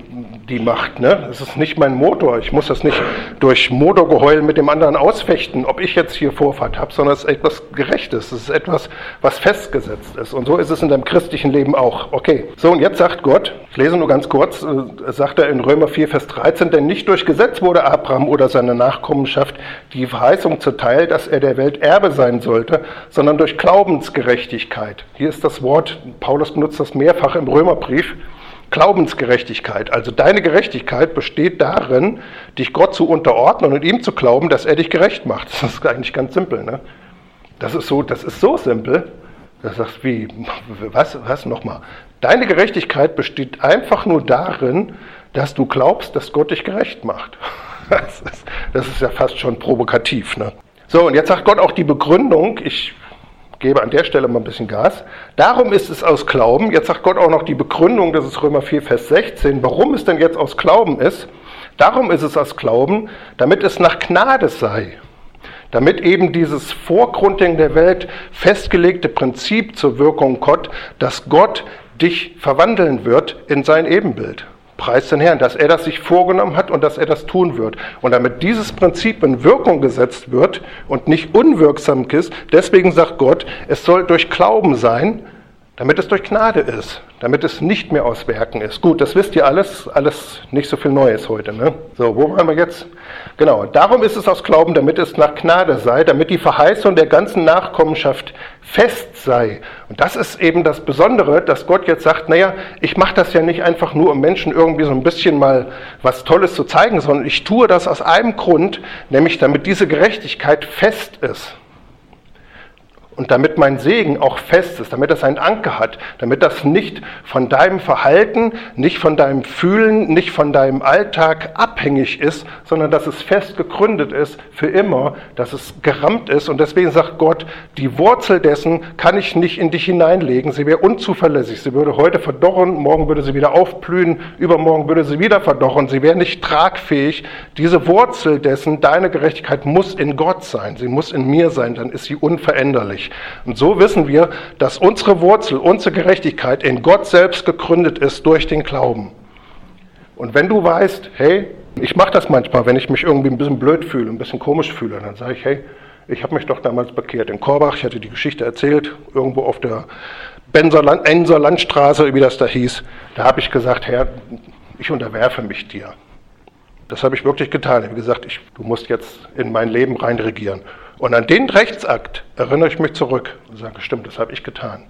A: die Macht. Ne? Es ist nicht mein Motor. Ich muss das nicht durch Motorgeheul mit dem anderen ausfechten, ob ich jetzt hier Vorfahrt habe, sondern es ist etwas Gerechtes. Es ist etwas, was festgesetzt ist. Und so ist es in deinem christlichen Leben auch. Okay. So, und jetzt sagt Gott, ich lese nur ganz kurz, äh, sagt er in Römer 4, Vers 13, denn nicht durch Gesetz wurde Abraham oder seine Nachkommenschaft die Verheißung zuteil, dass er der Welt Erbe sein sollte, sondern durch Glaubensgerechtigkeit. Hier ist das Wort, Paulus benutzt das mehrfach im Römerbrief, Glaubensgerechtigkeit. Also deine Gerechtigkeit besteht darin, dich Gott zu unterordnen und ihm zu glauben, dass er dich gerecht macht. Das ist eigentlich ganz simpel. Ne? Das ist so, das ist so simpel. Da sagst wie, was, was nochmal? Deine Gerechtigkeit besteht einfach nur darin, dass du glaubst, dass Gott dich gerecht macht. [LAUGHS] Das ist, das ist ja fast schon provokativ. Ne? So, und jetzt sagt Gott auch die Begründung, ich gebe an der Stelle mal ein bisschen Gas. Darum ist es aus Glauben, jetzt sagt Gott auch noch die Begründung, das ist Römer 4, Vers 16, warum es denn jetzt aus Glauben ist. Darum ist es aus Glauben, damit es nach Gnade sei. Damit eben dieses Vorgrundding der Welt festgelegte Prinzip zur Wirkung Gott, dass Gott dich verwandeln wird in sein Ebenbild. Preis den Herrn, dass er das sich vorgenommen hat und dass er das tun wird. Und damit dieses Prinzip in Wirkung gesetzt wird und nicht unwirksam ist, deswegen sagt Gott, es soll durch Glauben sein, damit es durch Gnade ist, damit es nicht mehr aus Werken ist. Gut, das wisst ihr alles, alles nicht so viel Neues heute. Ne? So, wo waren wir jetzt? Genau, darum ist es aus Glauben, damit es nach Gnade sei, damit die Verheißung der ganzen Nachkommenschaft fest sei. Und das ist eben das Besondere, dass Gott jetzt sagt, naja, ich mache das ja nicht einfach nur, um Menschen irgendwie so ein bisschen mal was Tolles zu zeigen, sondern ich tue das aus einem Grund, nämlich damit diese Gerechtigkeit fest ist. Und damit mein Segen auch fest ist, damit das einen Anker hat, damit das nicht von deinem Verhalten, nicht von deinem Fühlen, nicht von deinem Alltag abhängig ist, sondern dass es fest gegründet ist für immer, dass es gerammt ist. Und deswegen sagt Gott, die Wurzel dessen kann ich nicht in dich hineinlegen. Sie wäre unzuverlässig. Sie würde heute verdorren, morgen würde sie wieder aufblühen, übermorgen würde sie wieder verdorren. Sie wäre nicht tragfähig. Diese Wurzel dessen, deine Gerechtigkeit muss in Gott sein. Sie muss in mir sein, dann ist sie unveränderlich nicht. Und so wissen wir, dass unsere Wurzel, unsere Gerechtigkeit in Gott selbst gegründet ist durch den Glauben. Und wenn du weißt, hey, ich mache das manchmal, wenn ich mich irgendwie ein bisschen blöd fühle, ein bisschen komisch fühle, dann sage ich, hey, ich habe mich doch damals bekehrt in Korbach, ich hatte die Geschichte erzählt, irgendwo auf der Benser Enser Landstraße, wie das da hieß. Da habe ich gesagt, Herr, ich unterwerfe mich dir. Das habe ich wirklich getan. Ich habe gesagt, ich, du musst jetzt in mein Leben reinregieren. Und an den Rechtsakt erinnere ich mich zurück und sage, stimmt, das habe ich getan.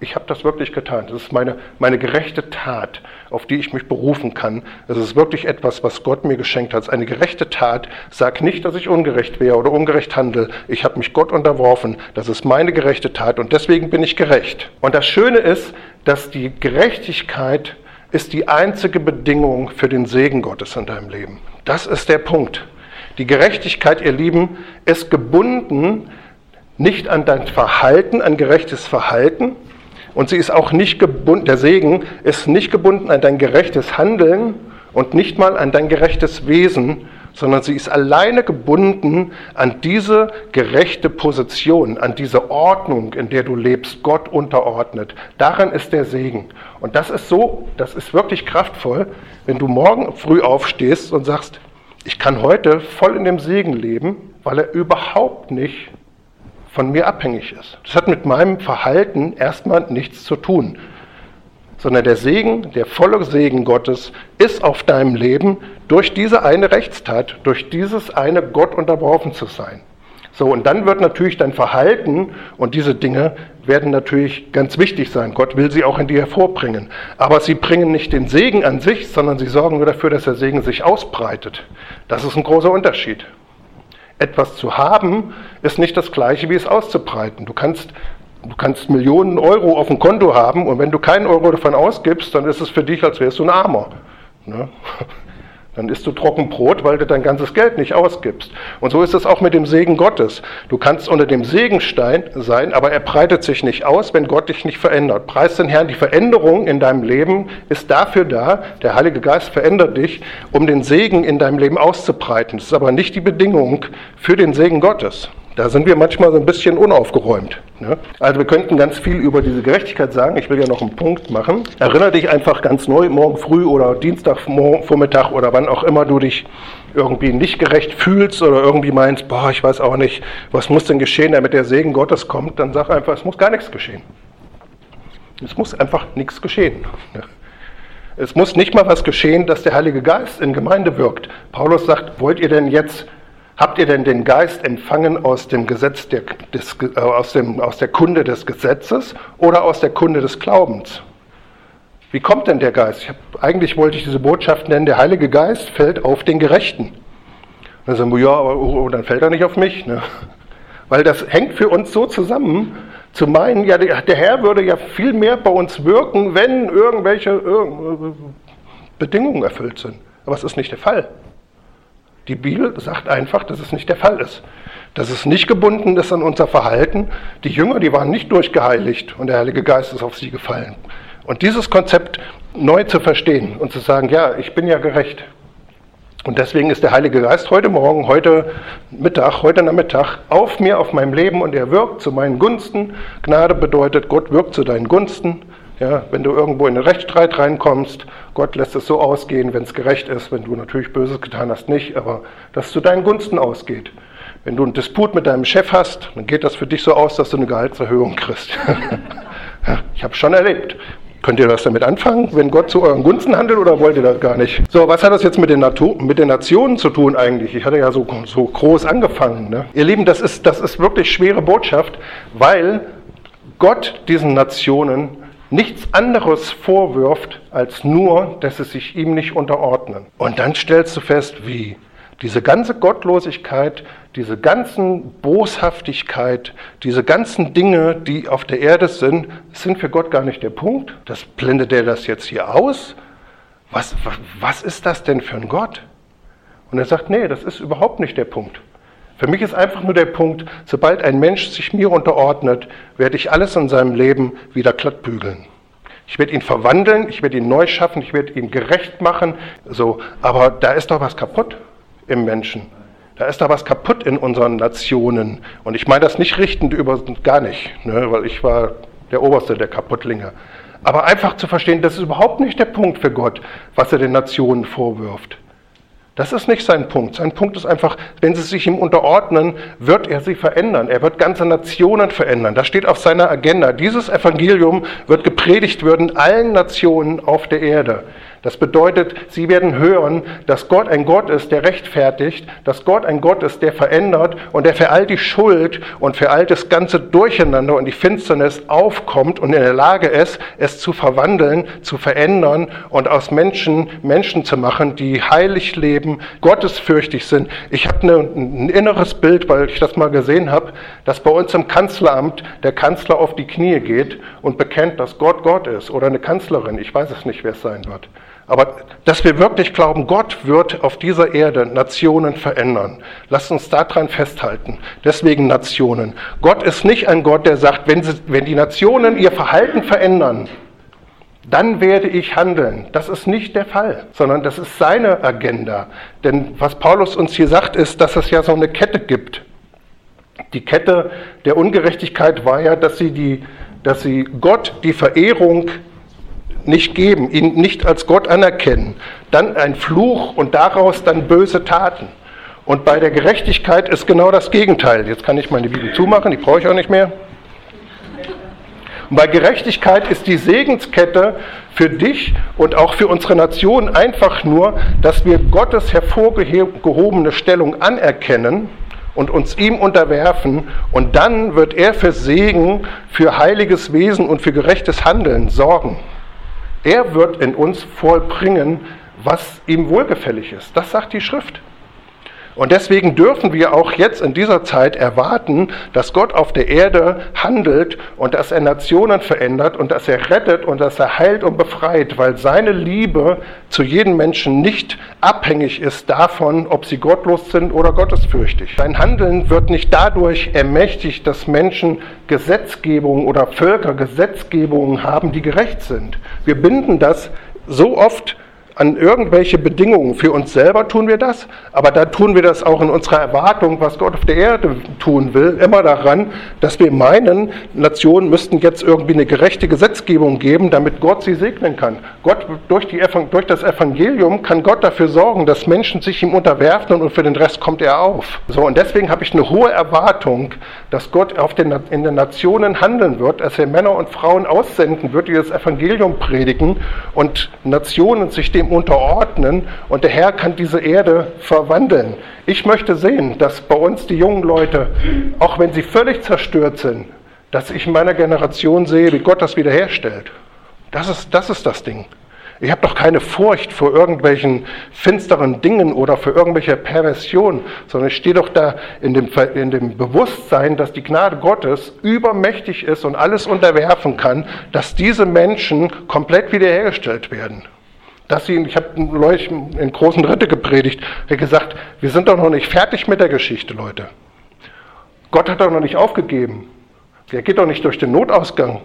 A: Ich habe das wirklich getan. Das ist meine, meine gerechte Tat, auf die ich mich berufen kann. Das ist wirklich etwas, was Gott mir geschenkt hat. Eine gerechte Tat sagt nicht, dass ich ungerecht wäre oder ungerecht handle. Ich habe mich Gott unterworfen. Das ist meine gerechte Tat und deswegen bin ich gerecht. Und das Schöne ist, dass die Gerechtigkeit ist die einzige Bedingung für den Segen Gottes in deinem Leben. Das ist der Punkt. Die Gerechtigkeit, ihr Lieben, ist gebunden nicht an dein Verhalten, an gerechtes Verhalten. Und sie ist auch nicht gebunden, der Segen ist nicht gebunden an dein gerechtes Handeln und nicht mal an dein gerechtes Wesen, sondern sie ist alleine gebunden an diese gerechte Position, an diese Ordnung, in der du lebst, Gott unterordnet. Daran ist der Segen. Und das ist so, das ist wirklich kraftvoll, wenn du morgen früh aufstehst und sagst, ich kann heute voll in dem Segen leben, weil er überhaupt nicht von mir abhängig ist. Das hat mit meinem Verhalten erstmal nichts zu tun, sondern der Segen, der volle Segen Gottes ist auf deinem Leben durch diese eine Rechtstat, durch dieses eine Gott unterworfen zu sein. So, und dann wird natürlich dein Verhalten und diese Dinge werden natürlich ganz wichtig sein. Gott will sie auch in dir hervorbringen. Aber sie bringen nicht den Segen an sich, sondern sie sorgen nur dafür, dass der Segen sich ausbreitet. Das ist ein großer Unterschied. Etwas zu haben ist nicht das gleiche wie es auszubreiten. Du kannst, du kannst Millionen Euro auf dem Konto haben und wenn du keinen Euro davon ausgibst, dann ist es für dich, als wärst du ein Armer. Ne? [LAUGHS] Dann isst du Trockenbrot, weil du dein ganzes Geld nicht ausgibst. Und so ist es auch mit dem Segen Gottes. Du kannst unter dem Segenstein sein, aber er breitet sich nicht aus, wenn Gott dich nicht verändert. Preis den Herrn, die Veränderung in deinem Leben ist dafür da, der Heilige Geist verändert dich, um den Segen in deinem Leben auszubreiten. Das ist aber nicht die Bedingung für den Segen Gottes. Da sind wir manchmal so ein bisschen unaufgeräumt. Ne? Also wir könnten ganz viel über diese Gerechtigkeit sagen. Ich will ja noch einen Punkt machen. Erinnere dich einfach ganz neu, morgen früh oder Dienstagvormittag oder wann auch immer du dich irgendwie nicht gerecht fühlst oder irgendwie meinst, boah, ich weiß auch nicht, was muss denn geschehen, damit der Segen Gottes kommt, dann sag einfach, es muss gar nichts geschehen. Es muss einfach nichts geschehen. Ne? Es muss nicht mal was geschehen, dass der Heilige Geist in Gemeinde wirkt. Paulus sagt, wollt ihr denn jetzt Habt ihr denn den Geist empfangen aus dem Gesetz der, des, äh, aus, dem, aus der Kunde des Gesetzes oder aus der Kunde des Glaubens? Wie kommt denn der Geist? Hab, eigentlich wollte ich diese Botschaft nennen, der Heilige Geist fällt auf den Gerechten. Dann sagen wir, ja, aber oh, oh, dann fällt er nicht auf mich. Ne? [LAUGHS] Weil das hängt für uns so zusammen, zu meinen, ja, der Herr würde ja viel mehr bei uns wirken, wenn irgendwelche äh, Bedingungen erfüllt sind. Aber es ist nicht der Fall. Die Bibel sagt einfach, dass es nicht der Fall ist. Dass es nicht gebunden ist an unser Verhalten. Die Jünger, die waren nicht durchgeheiligt und der Heilige Geist ist auf sie gefallen. Und dieses Konzept neu zu verstehen und zu sagen, ja, ich bin ja gerecht. Und deswegen ist der Heilige Geist heute Morgen, heute Mittag, heute Nachmittag auf mir, auf meinem Leben und er wirkt zu meinen Gunsten. Gnade bedeutet, Gott wirkt zu deinen Gunsten. Ja, wenn du irgendwo in einen Rechtsstreit reinkommst, Gott lässt es so ausgehen, wenn es gerecht ist, wenn du natürlich Böses getan hast, nicht, aber dass es zu deinen Gunsten ausgeht. Wenn du einen Disput mit deinem Chef hast, dann geht das für dich so aus, dass du eine Gehaltserhöhung kriegst. [LAUGHS] ich habe es schon erlebt. Könnt ihr das damit anfangen, wenn Gott zu euren Gunsten handelt oder wollt ihr das gar nicht? So, was hat das jetzt mit den, Natur, mit den Nationen zu tun eigentlich? Ich hatte ja so, so groß angefangen. Ne? Ihr Lieben, das ist, das ist wirklich schwere Botschaft, weil Gott diesen Nationen nichts anderes vorwirft, als nur, dass sie sich ihm nicht unterordnen. Und dann stellst du fest, wie Diese ganze Gottlosigkeit, diese ganzen Boshaftigkeit, diese ganzen Dinge, die auf der Erde sind, sind für Gott gar nicht der Punkt. Das blendet er das jetzt hier aus. Was, was ist das denn für ein Gott? Und er sagt, nee, das ist überhaupt nicht der Punkt. Für mich ist einfach nur der Punkt, sobald ein Mensch sich mir unterordnet, werde ich alles in seinem Leben wieder glattbügeln. Ich werde ihn verwandeln, ich werde ihn neu schaffen, ich werde ihn gerecht machen. So, aber da ist doch was kaputt im Menschen. Da ist doch was kaputt in unseren Nationen. Und ich meine das nicht richtend über gar nicht, ne, weil ich war der Oberste der Kaputtlinge. Aber einfach zu verstehen, das ist überhaupt nicht der Punkt für Gott, was er den Nationen vorwirft. Das ist nicht sein Punkt. Sein Punkt ist einfach, wenn sie sich ihm unterordnen, wird er sie verändern. Er wird ganze Nationen verändern. Das steht auf seiner Agenda. Dieses Evangelium wird gepredigt werden allen Nationen auf der Erde. Das bedeutet, sie werden hören, dass Gott ein Gott ist, der rechtfertigt, dass Gott ein Gott ist, der verändert und der für all die Schuld und für all das ganze Durcheinander und die Finsternis aufkommt und in der Lage ist, es zu verwandeln, zu verändern und aus Menschen Menschen zu machen, die heilig leben, gottesfürchtig sind. Ich habe eine, ein inneres Bild, weil ich das mal gesehen habe, dass bei uns im Kanzleramt der Kanzler auf die Knie geht und bekennt, dass Gott Gott ist oder eine Kanzlerin. Ich weiß es nicht, wer es sein wird. Aber dass wir wirklich glauben, Gott wird auf dieser Erde Nationen verändern. Lasst uns daran festhalten. Deswegen Nationen. Gott ist nicht ein Gott, der sagt, wenn, sie, wenn die Nationen ihr Verhalten verändern, dann werde ich handeln. Das ist nicht der Fall, sondern das ist seine Agenda. Denn was Paulus uns hier sagt, ist, dass es ja so eine Kette gibt. Die Kette der Ungerechtigkeit war ja, dass sie, die, dass sie Gott die Verehrung nicht geben, ihn nicht als Gott anerkennen, dann ein Fluch und daraus dann böse Taten. Und bei der Gerechtigkeit ist genau das Gegenteil. Jetzt kann ich meine Bibel zumachen, die brauche ich auch nicht mehr. Und bei Gerechtigkeit ist die Segenskette für dich und auch für unsere Nation einfach nur, dass wir Gottes hervorgehobene Stellung anerkennen und uns ihm unterwerfen und dann wird er für Segen, für heiliges Wesen und für gerechtes Handeln sorgen. Er wird in uns vollbringen, was ihm wohlgefällig ist. Das sagt die Schrift. Und deswegen dürfen wir auch jetzt in dieser Zeit erwarten, dass Gott auf der Erde handelt und dass er Nationen verändert und dass er rettet und dass er heilt und befreit, weil seine Liebe zu jedem Menschen nicht abhängig ist davon, ob sie gottlos sind oder gottesfürchtig. Sein Handeln wird nicht dadurch ermächtigt, dass Menschen Gesetzgebungen oder Völker Gesetzgebungen haben, die gerecht sind. Wir binden das so oft an irgendwelche Bedingungen. Für uns selber tun wir das, aber da tun wir das auch in unserer Erwartung, was Gott auf der Erde tun will, immer daran, dass wir meinen, Nationen müssten jetzt irgendwie eine gerechte Gesetzgebung geben, damit Gott sie segnen kann. Gott, durch, die, durch das Evangelium kann Gott dafür sorgen, dass Menschen sich ihm unterwerfen und für den Rest kommt er auf. So, und deswegen habe ich eine hohe Erwartung, dass Gott auf den, in den Nationen handeln wird, dass er Männer und Frauen aussenden wird, die das Evangelium predigen und Nationen sich dem dem unterordnen und der Herr kann diese Erde verwandeln. Ich möchte sehen, dass bei uns die jungen Leute, auch wenn sie völlig zerstört sind, dass ich in meiner Generation sehe, wie Gott das wiederherstellt. Das ist das, ist das Ding. Ich habe doch keine Furcht vor irgendwelchen finsteren Dingen oder für irgendwelche Perversion, sondern ich stehe doch da in dem, in dem Bewusstsein, dass die Gnade Gottes übermächtig ist und alles unterwerfen kann, dass diese Menschen komplett wiederhergestellt werden dass sie, ich habe neulich in großen Ritte gepredigt, gesagt, wir sind doch noch nicht fertig mit der Geschichte, Leute. Gott hat doch noch nicht aufgegeben. Er geht doch nicht durch den Notausgang.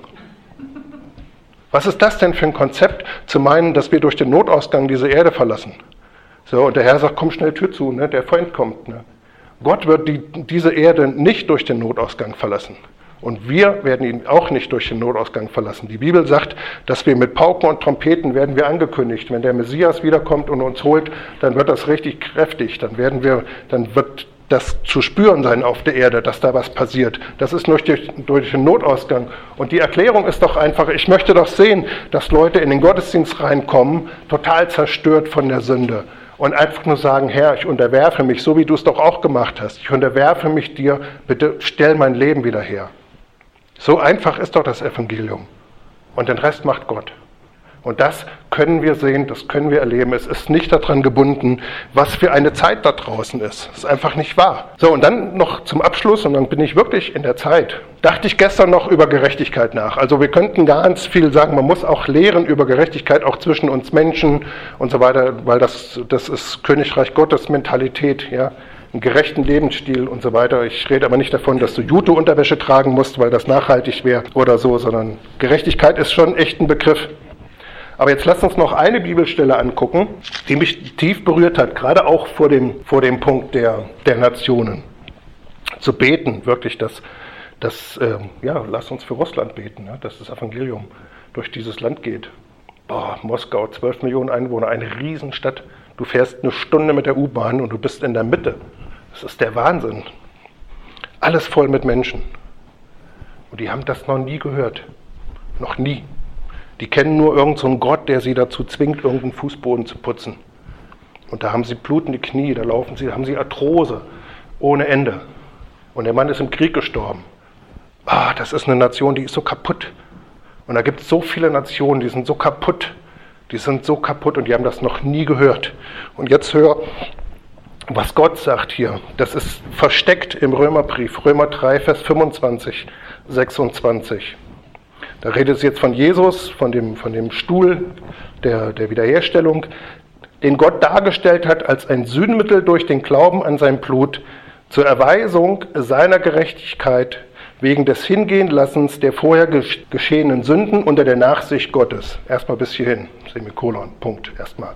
A: Was ist das denn für ein Konzept, zu meinen, dass wir durch den Notausgang diese Erde verlassen? So, und der Herr sagt, komm schnell Tür zu, ne? der Freund kommt. Ne? Gott wird die, diese Erde nicht durch den Notausgang verlassen. Und wir werden ihn auch nicht durch den Notausgang verlassen. Die Bibel sagt, dass wir mit Pauken und Trompeten werden wir angekündigt. Wenn der Messias wiederkommt und uns holt, dann wird das richtig kräftig. Dann werden wir, dann wird das zu spüren sein auf der Erde, dass da was passiert. Das ist durch, durch den Notausgang. Und die Erklärung ist doch einfach, ich möchte doch sehen, dass Leute in den Gottesdienst reinkommen, total zerstört von der Sünde. Und einfach nur sagen, Herr, ich unterwerfe mich, so wie du es doch auch gemacht hast. Ich unterwerfe mich dir, bitte stell mein Leben wieder her. So einfach ist doch das Evangelium. Und den Rest macht Gott. Und das können wir sehen, das können wir erleben. Es ist nicht daran gebunden, was für eine Zeit da draußen ist. Es ist einfach nicht wahr. So, und dann noch zum Abschluss, und dann bin ich wirklich in der Zeit. Dachte ich gestern noch über Gerechtigkeit nach. Also wir könnten ganz viel sagen, man muss auch lehren über Gerechtigkeit, auch zwischen uns Menschen und so weiter, weil das, das ist Königreich Gottes Mentalität, ja einen gerechten Lebensstil und so weiter. Ich rede aber nicht davon, dass du Jute-Unterwäsche tragen musst, weil das nachhaltig wäre oder so, sondern Gerechtigkeit ist schon echt ein Begriff. Aber jetzt lasst uns noch eine Bibelstelle angucken, die mich tief berührt hat, gerade auch vor dem, vor dem Punkt der, der Nationen. Zu beten, wirklich, dass, dass äh, ja, lasst uns für Russland beten, ja, dass das Evangelium durch dieses Land geht. Boah, Moskau, 12 Millionen Einwohner, eine Riesenstadt. Du fährst eine Stunde mit der U-Bahn und du bist in der Mitte. Das ist der Wahnsinn. Alles voll mit Menschen. Und die haben das noch nie gehört. Noch nie. Die kennen nur irgendeinen so Gott, der sie dazu zwingt, irgendeinen Fußboden zu putzen. Und da haben sie blutende Knie, da laufen sie, haben sie Arthrose ohne Ende. Und der Mann ist im Krieg gestorben. Ah, das ist eine Nation, die ist so kaputt. Und da gibt es so viele Nationen, die sind so kaputt. Die sind so kaputt und die haben das noch nie gehört. Und jetzt hör, was Gott sagt hier. Das ist versteckt im Römerbrief, Römer 3, Vers 25, 26. Da redet es jetzt von Jesus, von dem, von dem Stuhl der, der Wiederherstellung, den Gott dargestellt hat als ein Sühnmittel durch den Glauben an sein Blut zur Erweisung seiner Gerechtigkeit wegen des Hingehenlassens der vorher geschehenen Sünden unter der Nachsicht Gottes. Erstmal bis hierhin, Semikolon, Punkt, erstmal.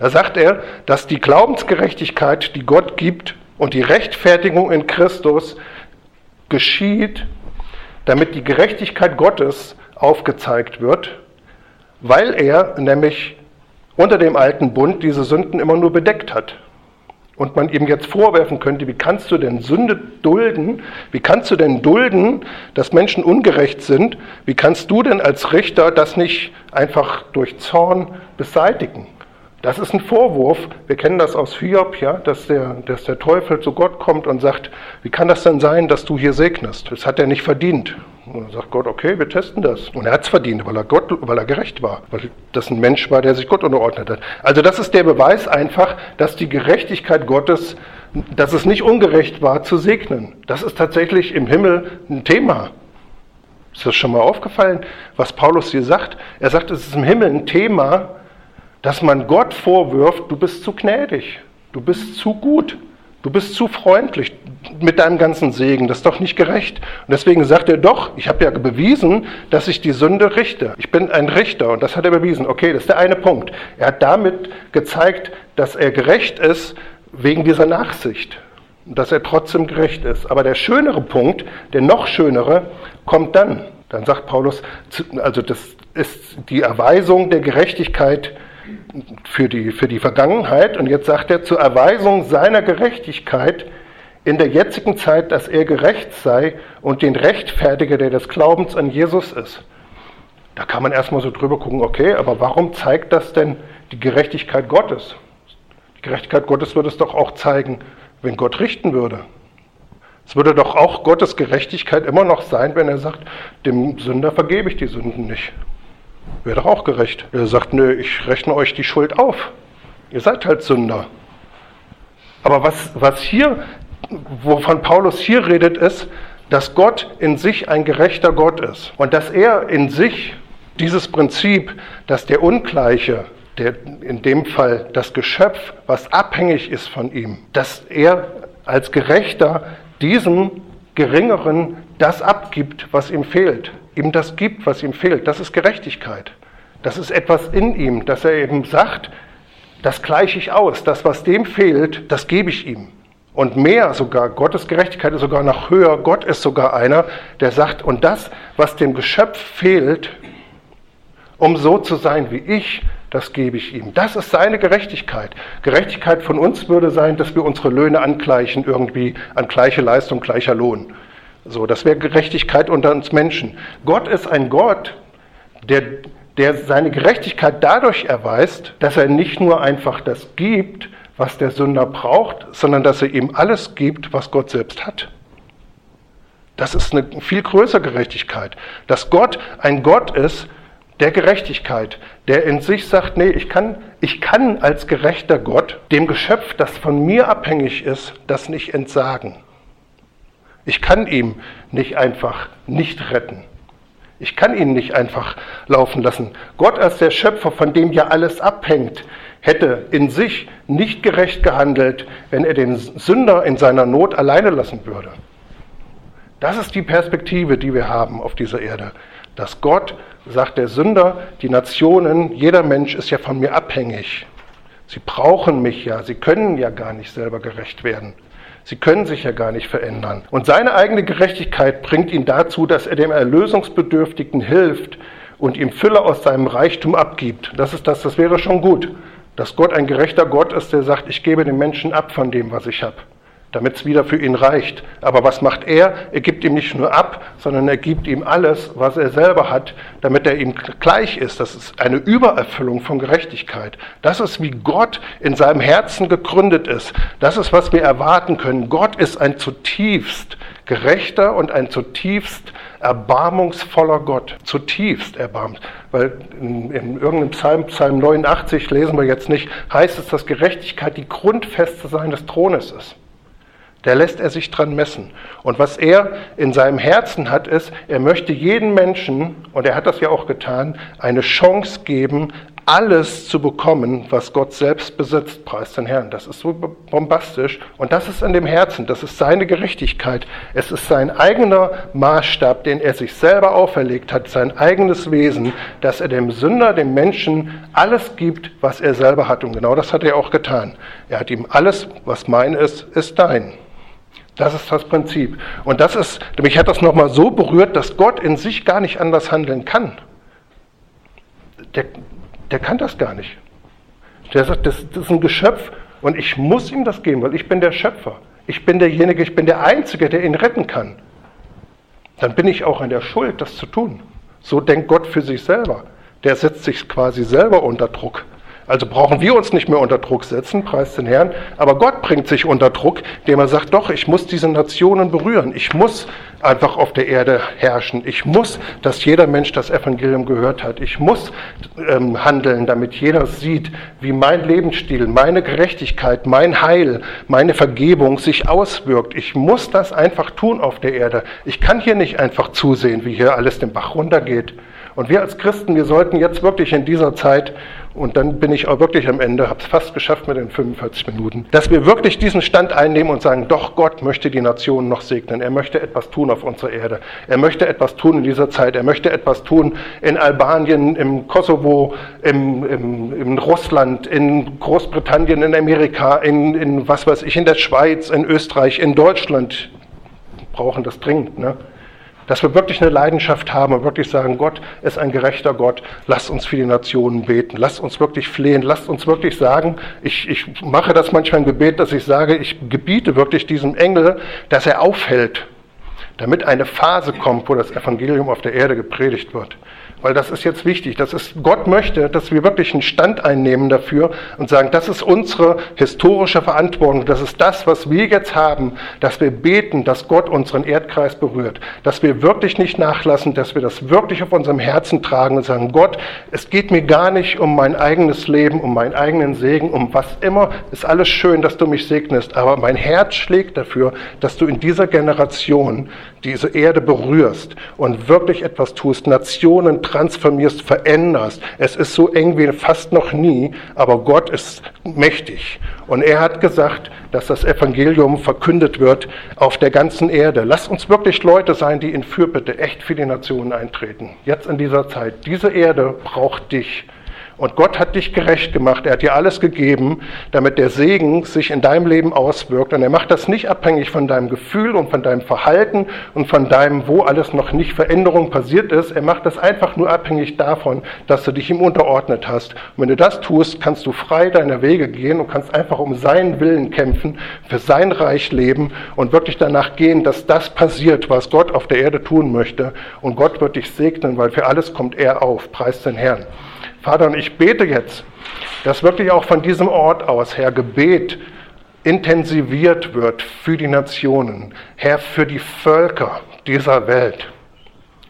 A: Da sagt er, dass die Glaubensgerechtigkeit, die Gott gibt, und die Rechtfertigung in Christus geschieht damit die Gerechtigkeit Gottes aufgezeigt wird, weil er nämlich unter dem alten Bund diese Sünden immer nur bedeckt hat. Und man ihm jetzt vorwerfen könnte, wie kannst du denn Sünde dulden? Wie kannst du denn dulden, dass Menschen ungerecht sind? Wie kannst du denn als Richter das nicht einfach durch Zorn beseitigen? Das ist ein Vorwurf. Wir kennen das aus Hiob, ja, dass der, dass der Teufel zu Gott kommt und sagt, wie kann das denn sein, dass du hier segnest? Das hat er nicht verdient. Und dann sagt Gott, okay, wir testen das. Und er hat es verdient, weil er, Gott, weil er gerecht war, weil das ein Mensch war, der sich Gott unterordnet hat. Also das ist der Beweis einfach, dass die Gerechtigkeit Gottes, dass es nicht ungerecht war, zu segnen. Das ist tatsächlich im Himmel ein Thema. Ist das schon mal aufgefallen, was Paulus hier sagt? Er sagt, es ist im Himmel ein Thema, dass man Gott vorwirft, du bist zu gnädig, du bist zu gut, du bist zu freundlich mit deinem ganzen Segen, das ist doch nicht gerecht. Und deswegen sagt er doch, ich habe ja bewiesen, dass ich die Sünde richte. Ich bin ein Richter und das hat er bewiesen. Okay, das ist der eine Punkt. Er hat damit gezeigt, dass er gerecht ist wegen dieser Nachsicht dass er trotzdem gerecht ist. Aber der schönere Punkt, der noch schönere, kommt dann. Dann sagt Paulus, also das ist die Erweisung der Gerechtigkeit für die, für die Vergangenheit. Und jetzt sagt er, zur Erweisung seiner Gerechtigkeit in der jetzigen Zeit, dass er gerecht sei und den Rechtfertiger, der des Glaubens an Jesus ist. Da kann man erstmal so drüber gucken, okay, aber warum zeigt das denn die Gerechtigkeit Gottes? Die Gerechtigkeit Gottes würde es doch auch zeigen, wenn Gott richten würde. Es würde doch auch Gottes Gerechtigkeit immer noch sein, wenn er sagt, dem Sünder vergebe ich die Sünden nicht. Wäre doch auch gerecht. Er sagt, nö, ich rechne euch die Schuld auf. Ihr seid halt Sünder. Aber was, was hier, wovon Paulus hier redet, ist, dass Gott in sich ein gerechter Gott ist. Und dass er in sich dieses Prinzip, dass der Ungleiche, der, in dem Fall das Geschöpf, was abhängig ist von ihm, dass er als Gerechter diesem Geringeren das abgibt, was ihm fehlt ihm das gibt, was ihm fehlt. Das ist Gerechtigkeit. Das ist etwas in ihm, dass er eben sagt, das gleiche ich aus. Das, was dem fehlt, das gebe ich ihm. Und mehr sogar, Gottes Gerechtigkeit ist sogar noch höher. Gott ist sogar einer, der sagt, und das, was dem Geschöpf fehlt, um so zu sein wie ich, das gebe ich ihm. Das ist seine Gerechtigkeit. Gerechtigkeit von uns würde sein, dass wir unsere Löhne angleichen, irgendwie an gleiche Leistung, gleicher Lohn. So, das wäre Gerechtigkeit unter uns Menschen. Gott ist ein Gott, der, der seine Gerechtigkeit dadurch erweist, dass er nicht nur einfach das gibt, was der Sünder braucht, sondern dass er ihm alles gibt, was Gott selbst hat. Das ist eine viel größere Gerechtigkeit, dass Gott ein Gott ist, der Gerechtigkeit, der in sich sagt, nee, ich kann, ich kann als gerechter Gott dem Geschöpf, das von mir abhängig ist, das nicht entsagen. Ich kann ihm nicht einfach nicht retten. Ich kann ihn nicht einfach laufen lassen. Gott als der Schöpfer, von dem ja alles abhängt, hätte in sich nicht gerecht gehandelt, wenn er den Sünder in seiner Not alleine lassen würde. Das ist die Perspektive, die wir haben auf dieser Erde. Dass Gott, sagt der Sünder, die Nationen, jeder Mensch ist ja von mir abhängig. Sie brauchen mich ja, sie können ja gar nicht selber gerecht werden. Sie können sich ja gar nicht verändern. Und seine eigene Gerechtigkeit bringt ihn dazu, dass er dem Erlösungsbedürftigen hilft und ihm Fülle aus seinem Reichtum abgibt. Das ist das, das wäre schon gut. Dass Gott ein gerechter Gott ist, der sagt, ich gebe den Menschen ab von dem, was ich habe damit es wieder für ihn reicht. Aber was macht er? Er gibt ihm nicht nur ab, sondern er gibt ihm alles, was er selber hat, damit er ihm gleich ist. Das ist eine Übererfüllung von Gerechtigkeit. Das ist, wie Gott in seinem Herzen gegründet ist. Das ist, was wir erwarten können. Gott ist ein zutiefst gerechter und ein zutiefst erbarmungsvoller Gott. Zutiefst erbarmt. Weil in, in irgendeinem Psalm, Psalm 89, lesen wir jetzt nicht, heißt es, dass Gerechtigkeit die Grundfeste seines Thrones ist. Der lässt er sich dran messen. Und was er in seinem Herzen hat, ist, er möchte jeden Menschen, und er hat das ja auch getan, eine Chance geben, alles zu bekommen, was Gott selbst besitzt, preist den Herrn. Das ist so bombastisch. Und das ist in dem Herzen, das ist seine Gerechtigkeit. Es ist sein eigener Maßstab, den er sich selber auferlegt hat, sein eigenes Wesen, dass er dem Sünder, dem Menschen alles gibt, was er selber hat. Und genau das hat er auch getan. Er hat ihm alles, was mein ist, ist dein. Das ist das Prinzip. Und das ist, mich hat das nochmal so berührt, dass Gott in sich gar nicht anders handeln kann. Der, der kann das gar nicht. Der sagt, das, das ist ein Geschöpf und ich muss ihm das geben, weil ich bin der Schöpfer. Ich bin derjenige, ich bin der Einzige, der ihn retten kann. Dann bin ich auch in der Schuld, das zu tun. So denkt Gott für sich selber. Der setzt sich quasi selber unter Druck. Also brauchen wir uns nicht mehr unter Druck setzen, preis den Herrn. Aber Gott bringt sich unter Druck, indem er sagt, doch, ich muss diese Nationen berühren. Ich muss einfach auf der Erde herrschen. Ich muss, dass jeder Mensch das Evangelium gehört hat. Ich muss ähm, handeln, damit jeder sieht, wie mein Lebensstil, meine Gerechtigkeit, mein Heil, meine Vergebung sich auswirkt. Ich muss das einfach tun auf der Erde. Ich kann hier nicht einfach zusehen, wie hier alles den Bach runtergeht. Und wir als Christen, wir sollten jetzt wirklich in dieser Zeit und dann bin ich auch wirklich am Ende, habe es fast geschafft mit den 45 Minuten, dass wir wirklich diesen Stand einnehmen und sagen, doch Gott möchte die Nationen noch segnen. Er möchte etwas tun auf unserer Erde. Er möchte etwas tun in dieser Zeit. Er möchte etwas tun in Albanien, im Kosovo, im, im, in Russland, in Großbritannien, in Amerika, in, in was weiß ich, in der Schweiz, in Österreich, in Deutschland. Wir brauchen das dringend. Ne? Dass wir wirklich eine Leidenschaft haben und wirklich sagen, Gott ist ein gerechter Gott. Lasst uns für die Nationen beten. Lasst uns wirklich flehen. Lasst uns wirklich sagen, ich, ich mache das manchmal im Gebet, dass ich sage, ich gebiete wirklich diesem Engel, dass er aufhält, damit eine Phase kommt, wo das Evangelium auf der Erde gepredigt wird weil das ist jetzt wichtig. Das ist, Gott möchte, dass wir wirklich einen Stand einnehmen dafür und sagen, das ist unsere historische Verantwortung, das ist das, was wir jetzt haben, dass wir beten, dass Gott unseren Erdkreis berührt, dass wir wirklich nicht nachlassen, dass wir das wirklich auf unserem Herzen tragen und sagen, Gott, es geht mir gar nicht um mein eigenes Leben, um meinen eigenen Segen, um was immer, ist alles schön, dass du mich segnest, aber mein Herz schlägt dafür, dass du in dieser Generation diese Erde berührst und wirklich etwas tust, Nationen transformierst, veränderst. Es ist so eng wie fast noch nie, aber Gott ist mächtig. Und er hat gesagt, dass das Evangelium verkündet wird auf der ganzen Erde. Lass uns wirklich Leute sein, die in Fürbitte echt für die Nationen eintreten. Jetzt in dieser Zeit. Diese Erde braucht dich. Und Gott hat dich gerecht gemacht. Er hat dir alles gegeben, damit der Segen sich in deinem Leben auswirkt. Und er macht das nicht abhängig von deinem Gefühl und von deinem Verhalten und von deinem, wo alles noch nicht Veränderung passiert ist. Er macht das einfach nur abhängig davon, dass du dich ihm unterordnet hast. Und wenn du das tust, kannst du frei deine Wege gehen und kannst einfach um seinen Willen kämpfen, für sein Reich leben und wirklich danach gehen, dass das passiert, was Gott auf der Erde tun möchte. Und Gott wird dich segnen, weil für alles kommt er auf. Preis den Herrn. Vater, und ich bete jetzt, dass wirklich auch von diesem Ort aus, Herr, Gebet intensiviert wird für die Nationen, Herr, für die Völker dieser Welt.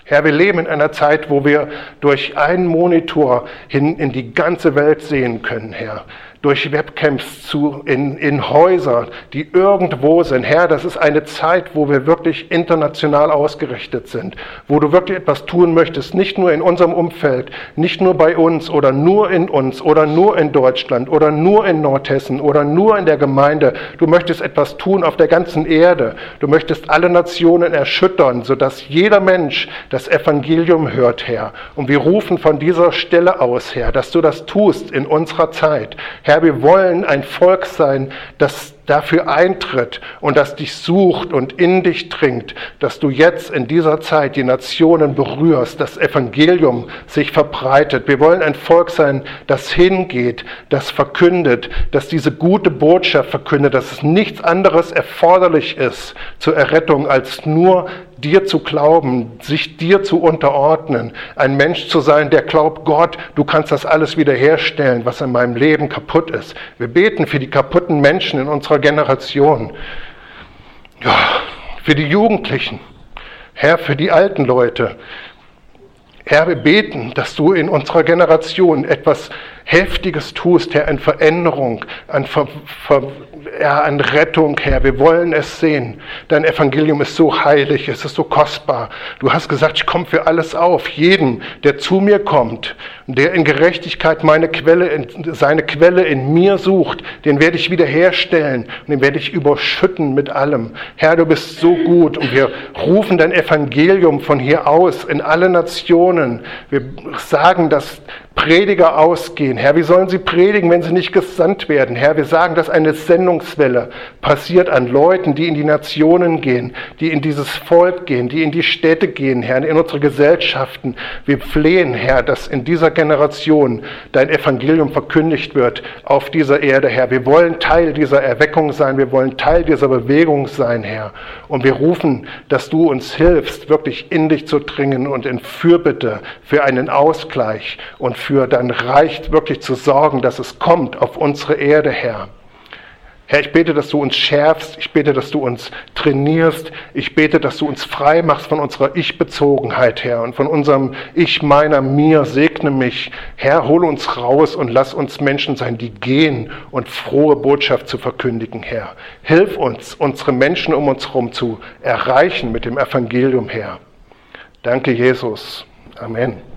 A: Herr, wir leben in einer Zeit, wo wir durch einen Monitor hin in die ganze Welt sehen können, Herr durch Webcams zu, in, in Häuser, die irgendwo sind. Herr, das ist eine Zeit, wo wir wirklich international ausgerichtet sind, wo du wirklich etwas tun möchtest, nicht nur in unserem Umfeld, nicht nur bei uns oder nur in uns oder nur in Deutschland oder nur in Nordhessen oder nur in der Gemeinde. Du möchtest etwas tun auf der ganzen Erde. Du möchtest alle Nationen erschüttern, sodass jeder Mensch das Evangelium hört, Herr. Und wir rufen von dieser Stelle aus, Herr, dass du das tust in unserer Zeit. Herr, wir wollen ein Volk sein, das dafür eintritt und das dich sucht und in dich dringt, dass du jetzt in dieser Zeit die Nationen berührst, das Evangelium sich verbreitet. Wir wollen ein Volk sein, das hingeht, das verkündet, das diese gute Botschaft verkündet, dass es nichts anderes erforderlich ist zur Errettung als nur dir zu glauben, sich dir zu unterordnen, ein Mensch zu sein, der glaubt, Gott, du kannst das alles wiederherstellen, was in meinem Leben kaputt ist. Wir beten für die kaputten Menschen in unserer Generation, ja, für die Jugendlichen, Herr, für die alten Leute. Herr, wir beten, dass du in unserer Generation etwas Heftiges tust, Herr, an Veränderung, an, Ver, Ver, ja, an Rettung, Herr. Wir wollen es sehen. Dein Evangelium ist so heilig, es ist so kostbar. Du hast gesagt, ich komme für alles auf. Jeden, der zu mir kommt, der in Gerechtigkeit meine Quelle, seine Quelle in mir sucht, den werde ich wiederherstellen und den werde ich überschütten mit allem. Herr, du bist so gut und wir rufen dein Evangelium von hier aus in alle Nationen. Wir sagen, dass Prediger ausgehen. Herr, wie sollen sie predigen, wenn sie nicht gesandt werden? Herr, wir sagen, dass eine Sendungswelle passiert an Leuten, die in die Nationen gehen, die in dieses Volk gehen, die in die Städte gehen, Herr, in unsere Gesellschaften. Wir flehen, Herr, dass in dieser Generation dein Evangelium verkündigt wird auf dieser Erde, Herr. Wir wollen Teil dieser Erweckung sein, wir wollen Teil dieser Bewegung sein, Herr. Und wir rufen, dass du uns hilfst, wirklich in dich zu dringen und in Fürbitte für einen Ausgleich und für dein Reich wirklich zu sorgen, dass es kommt auf unsere Erde, Herr. Herr, ich bete, dass du uns schärfst, ich bete, dass du uns trainierst, ich bete, dass du uns frei machst von unserer Ich-Bezogenheit, Herr, und von unserem Ich, meiner, mir, segne mich. Herr, hole uns raus und lass uns Menschen sein, die gehen und frohe Botschaft zu verkündigen, Herr. Hilf uns, unsere Menschen um uns herum zu erreichen mit dem Evangelium, Herr. Danke, Jesus. Amen.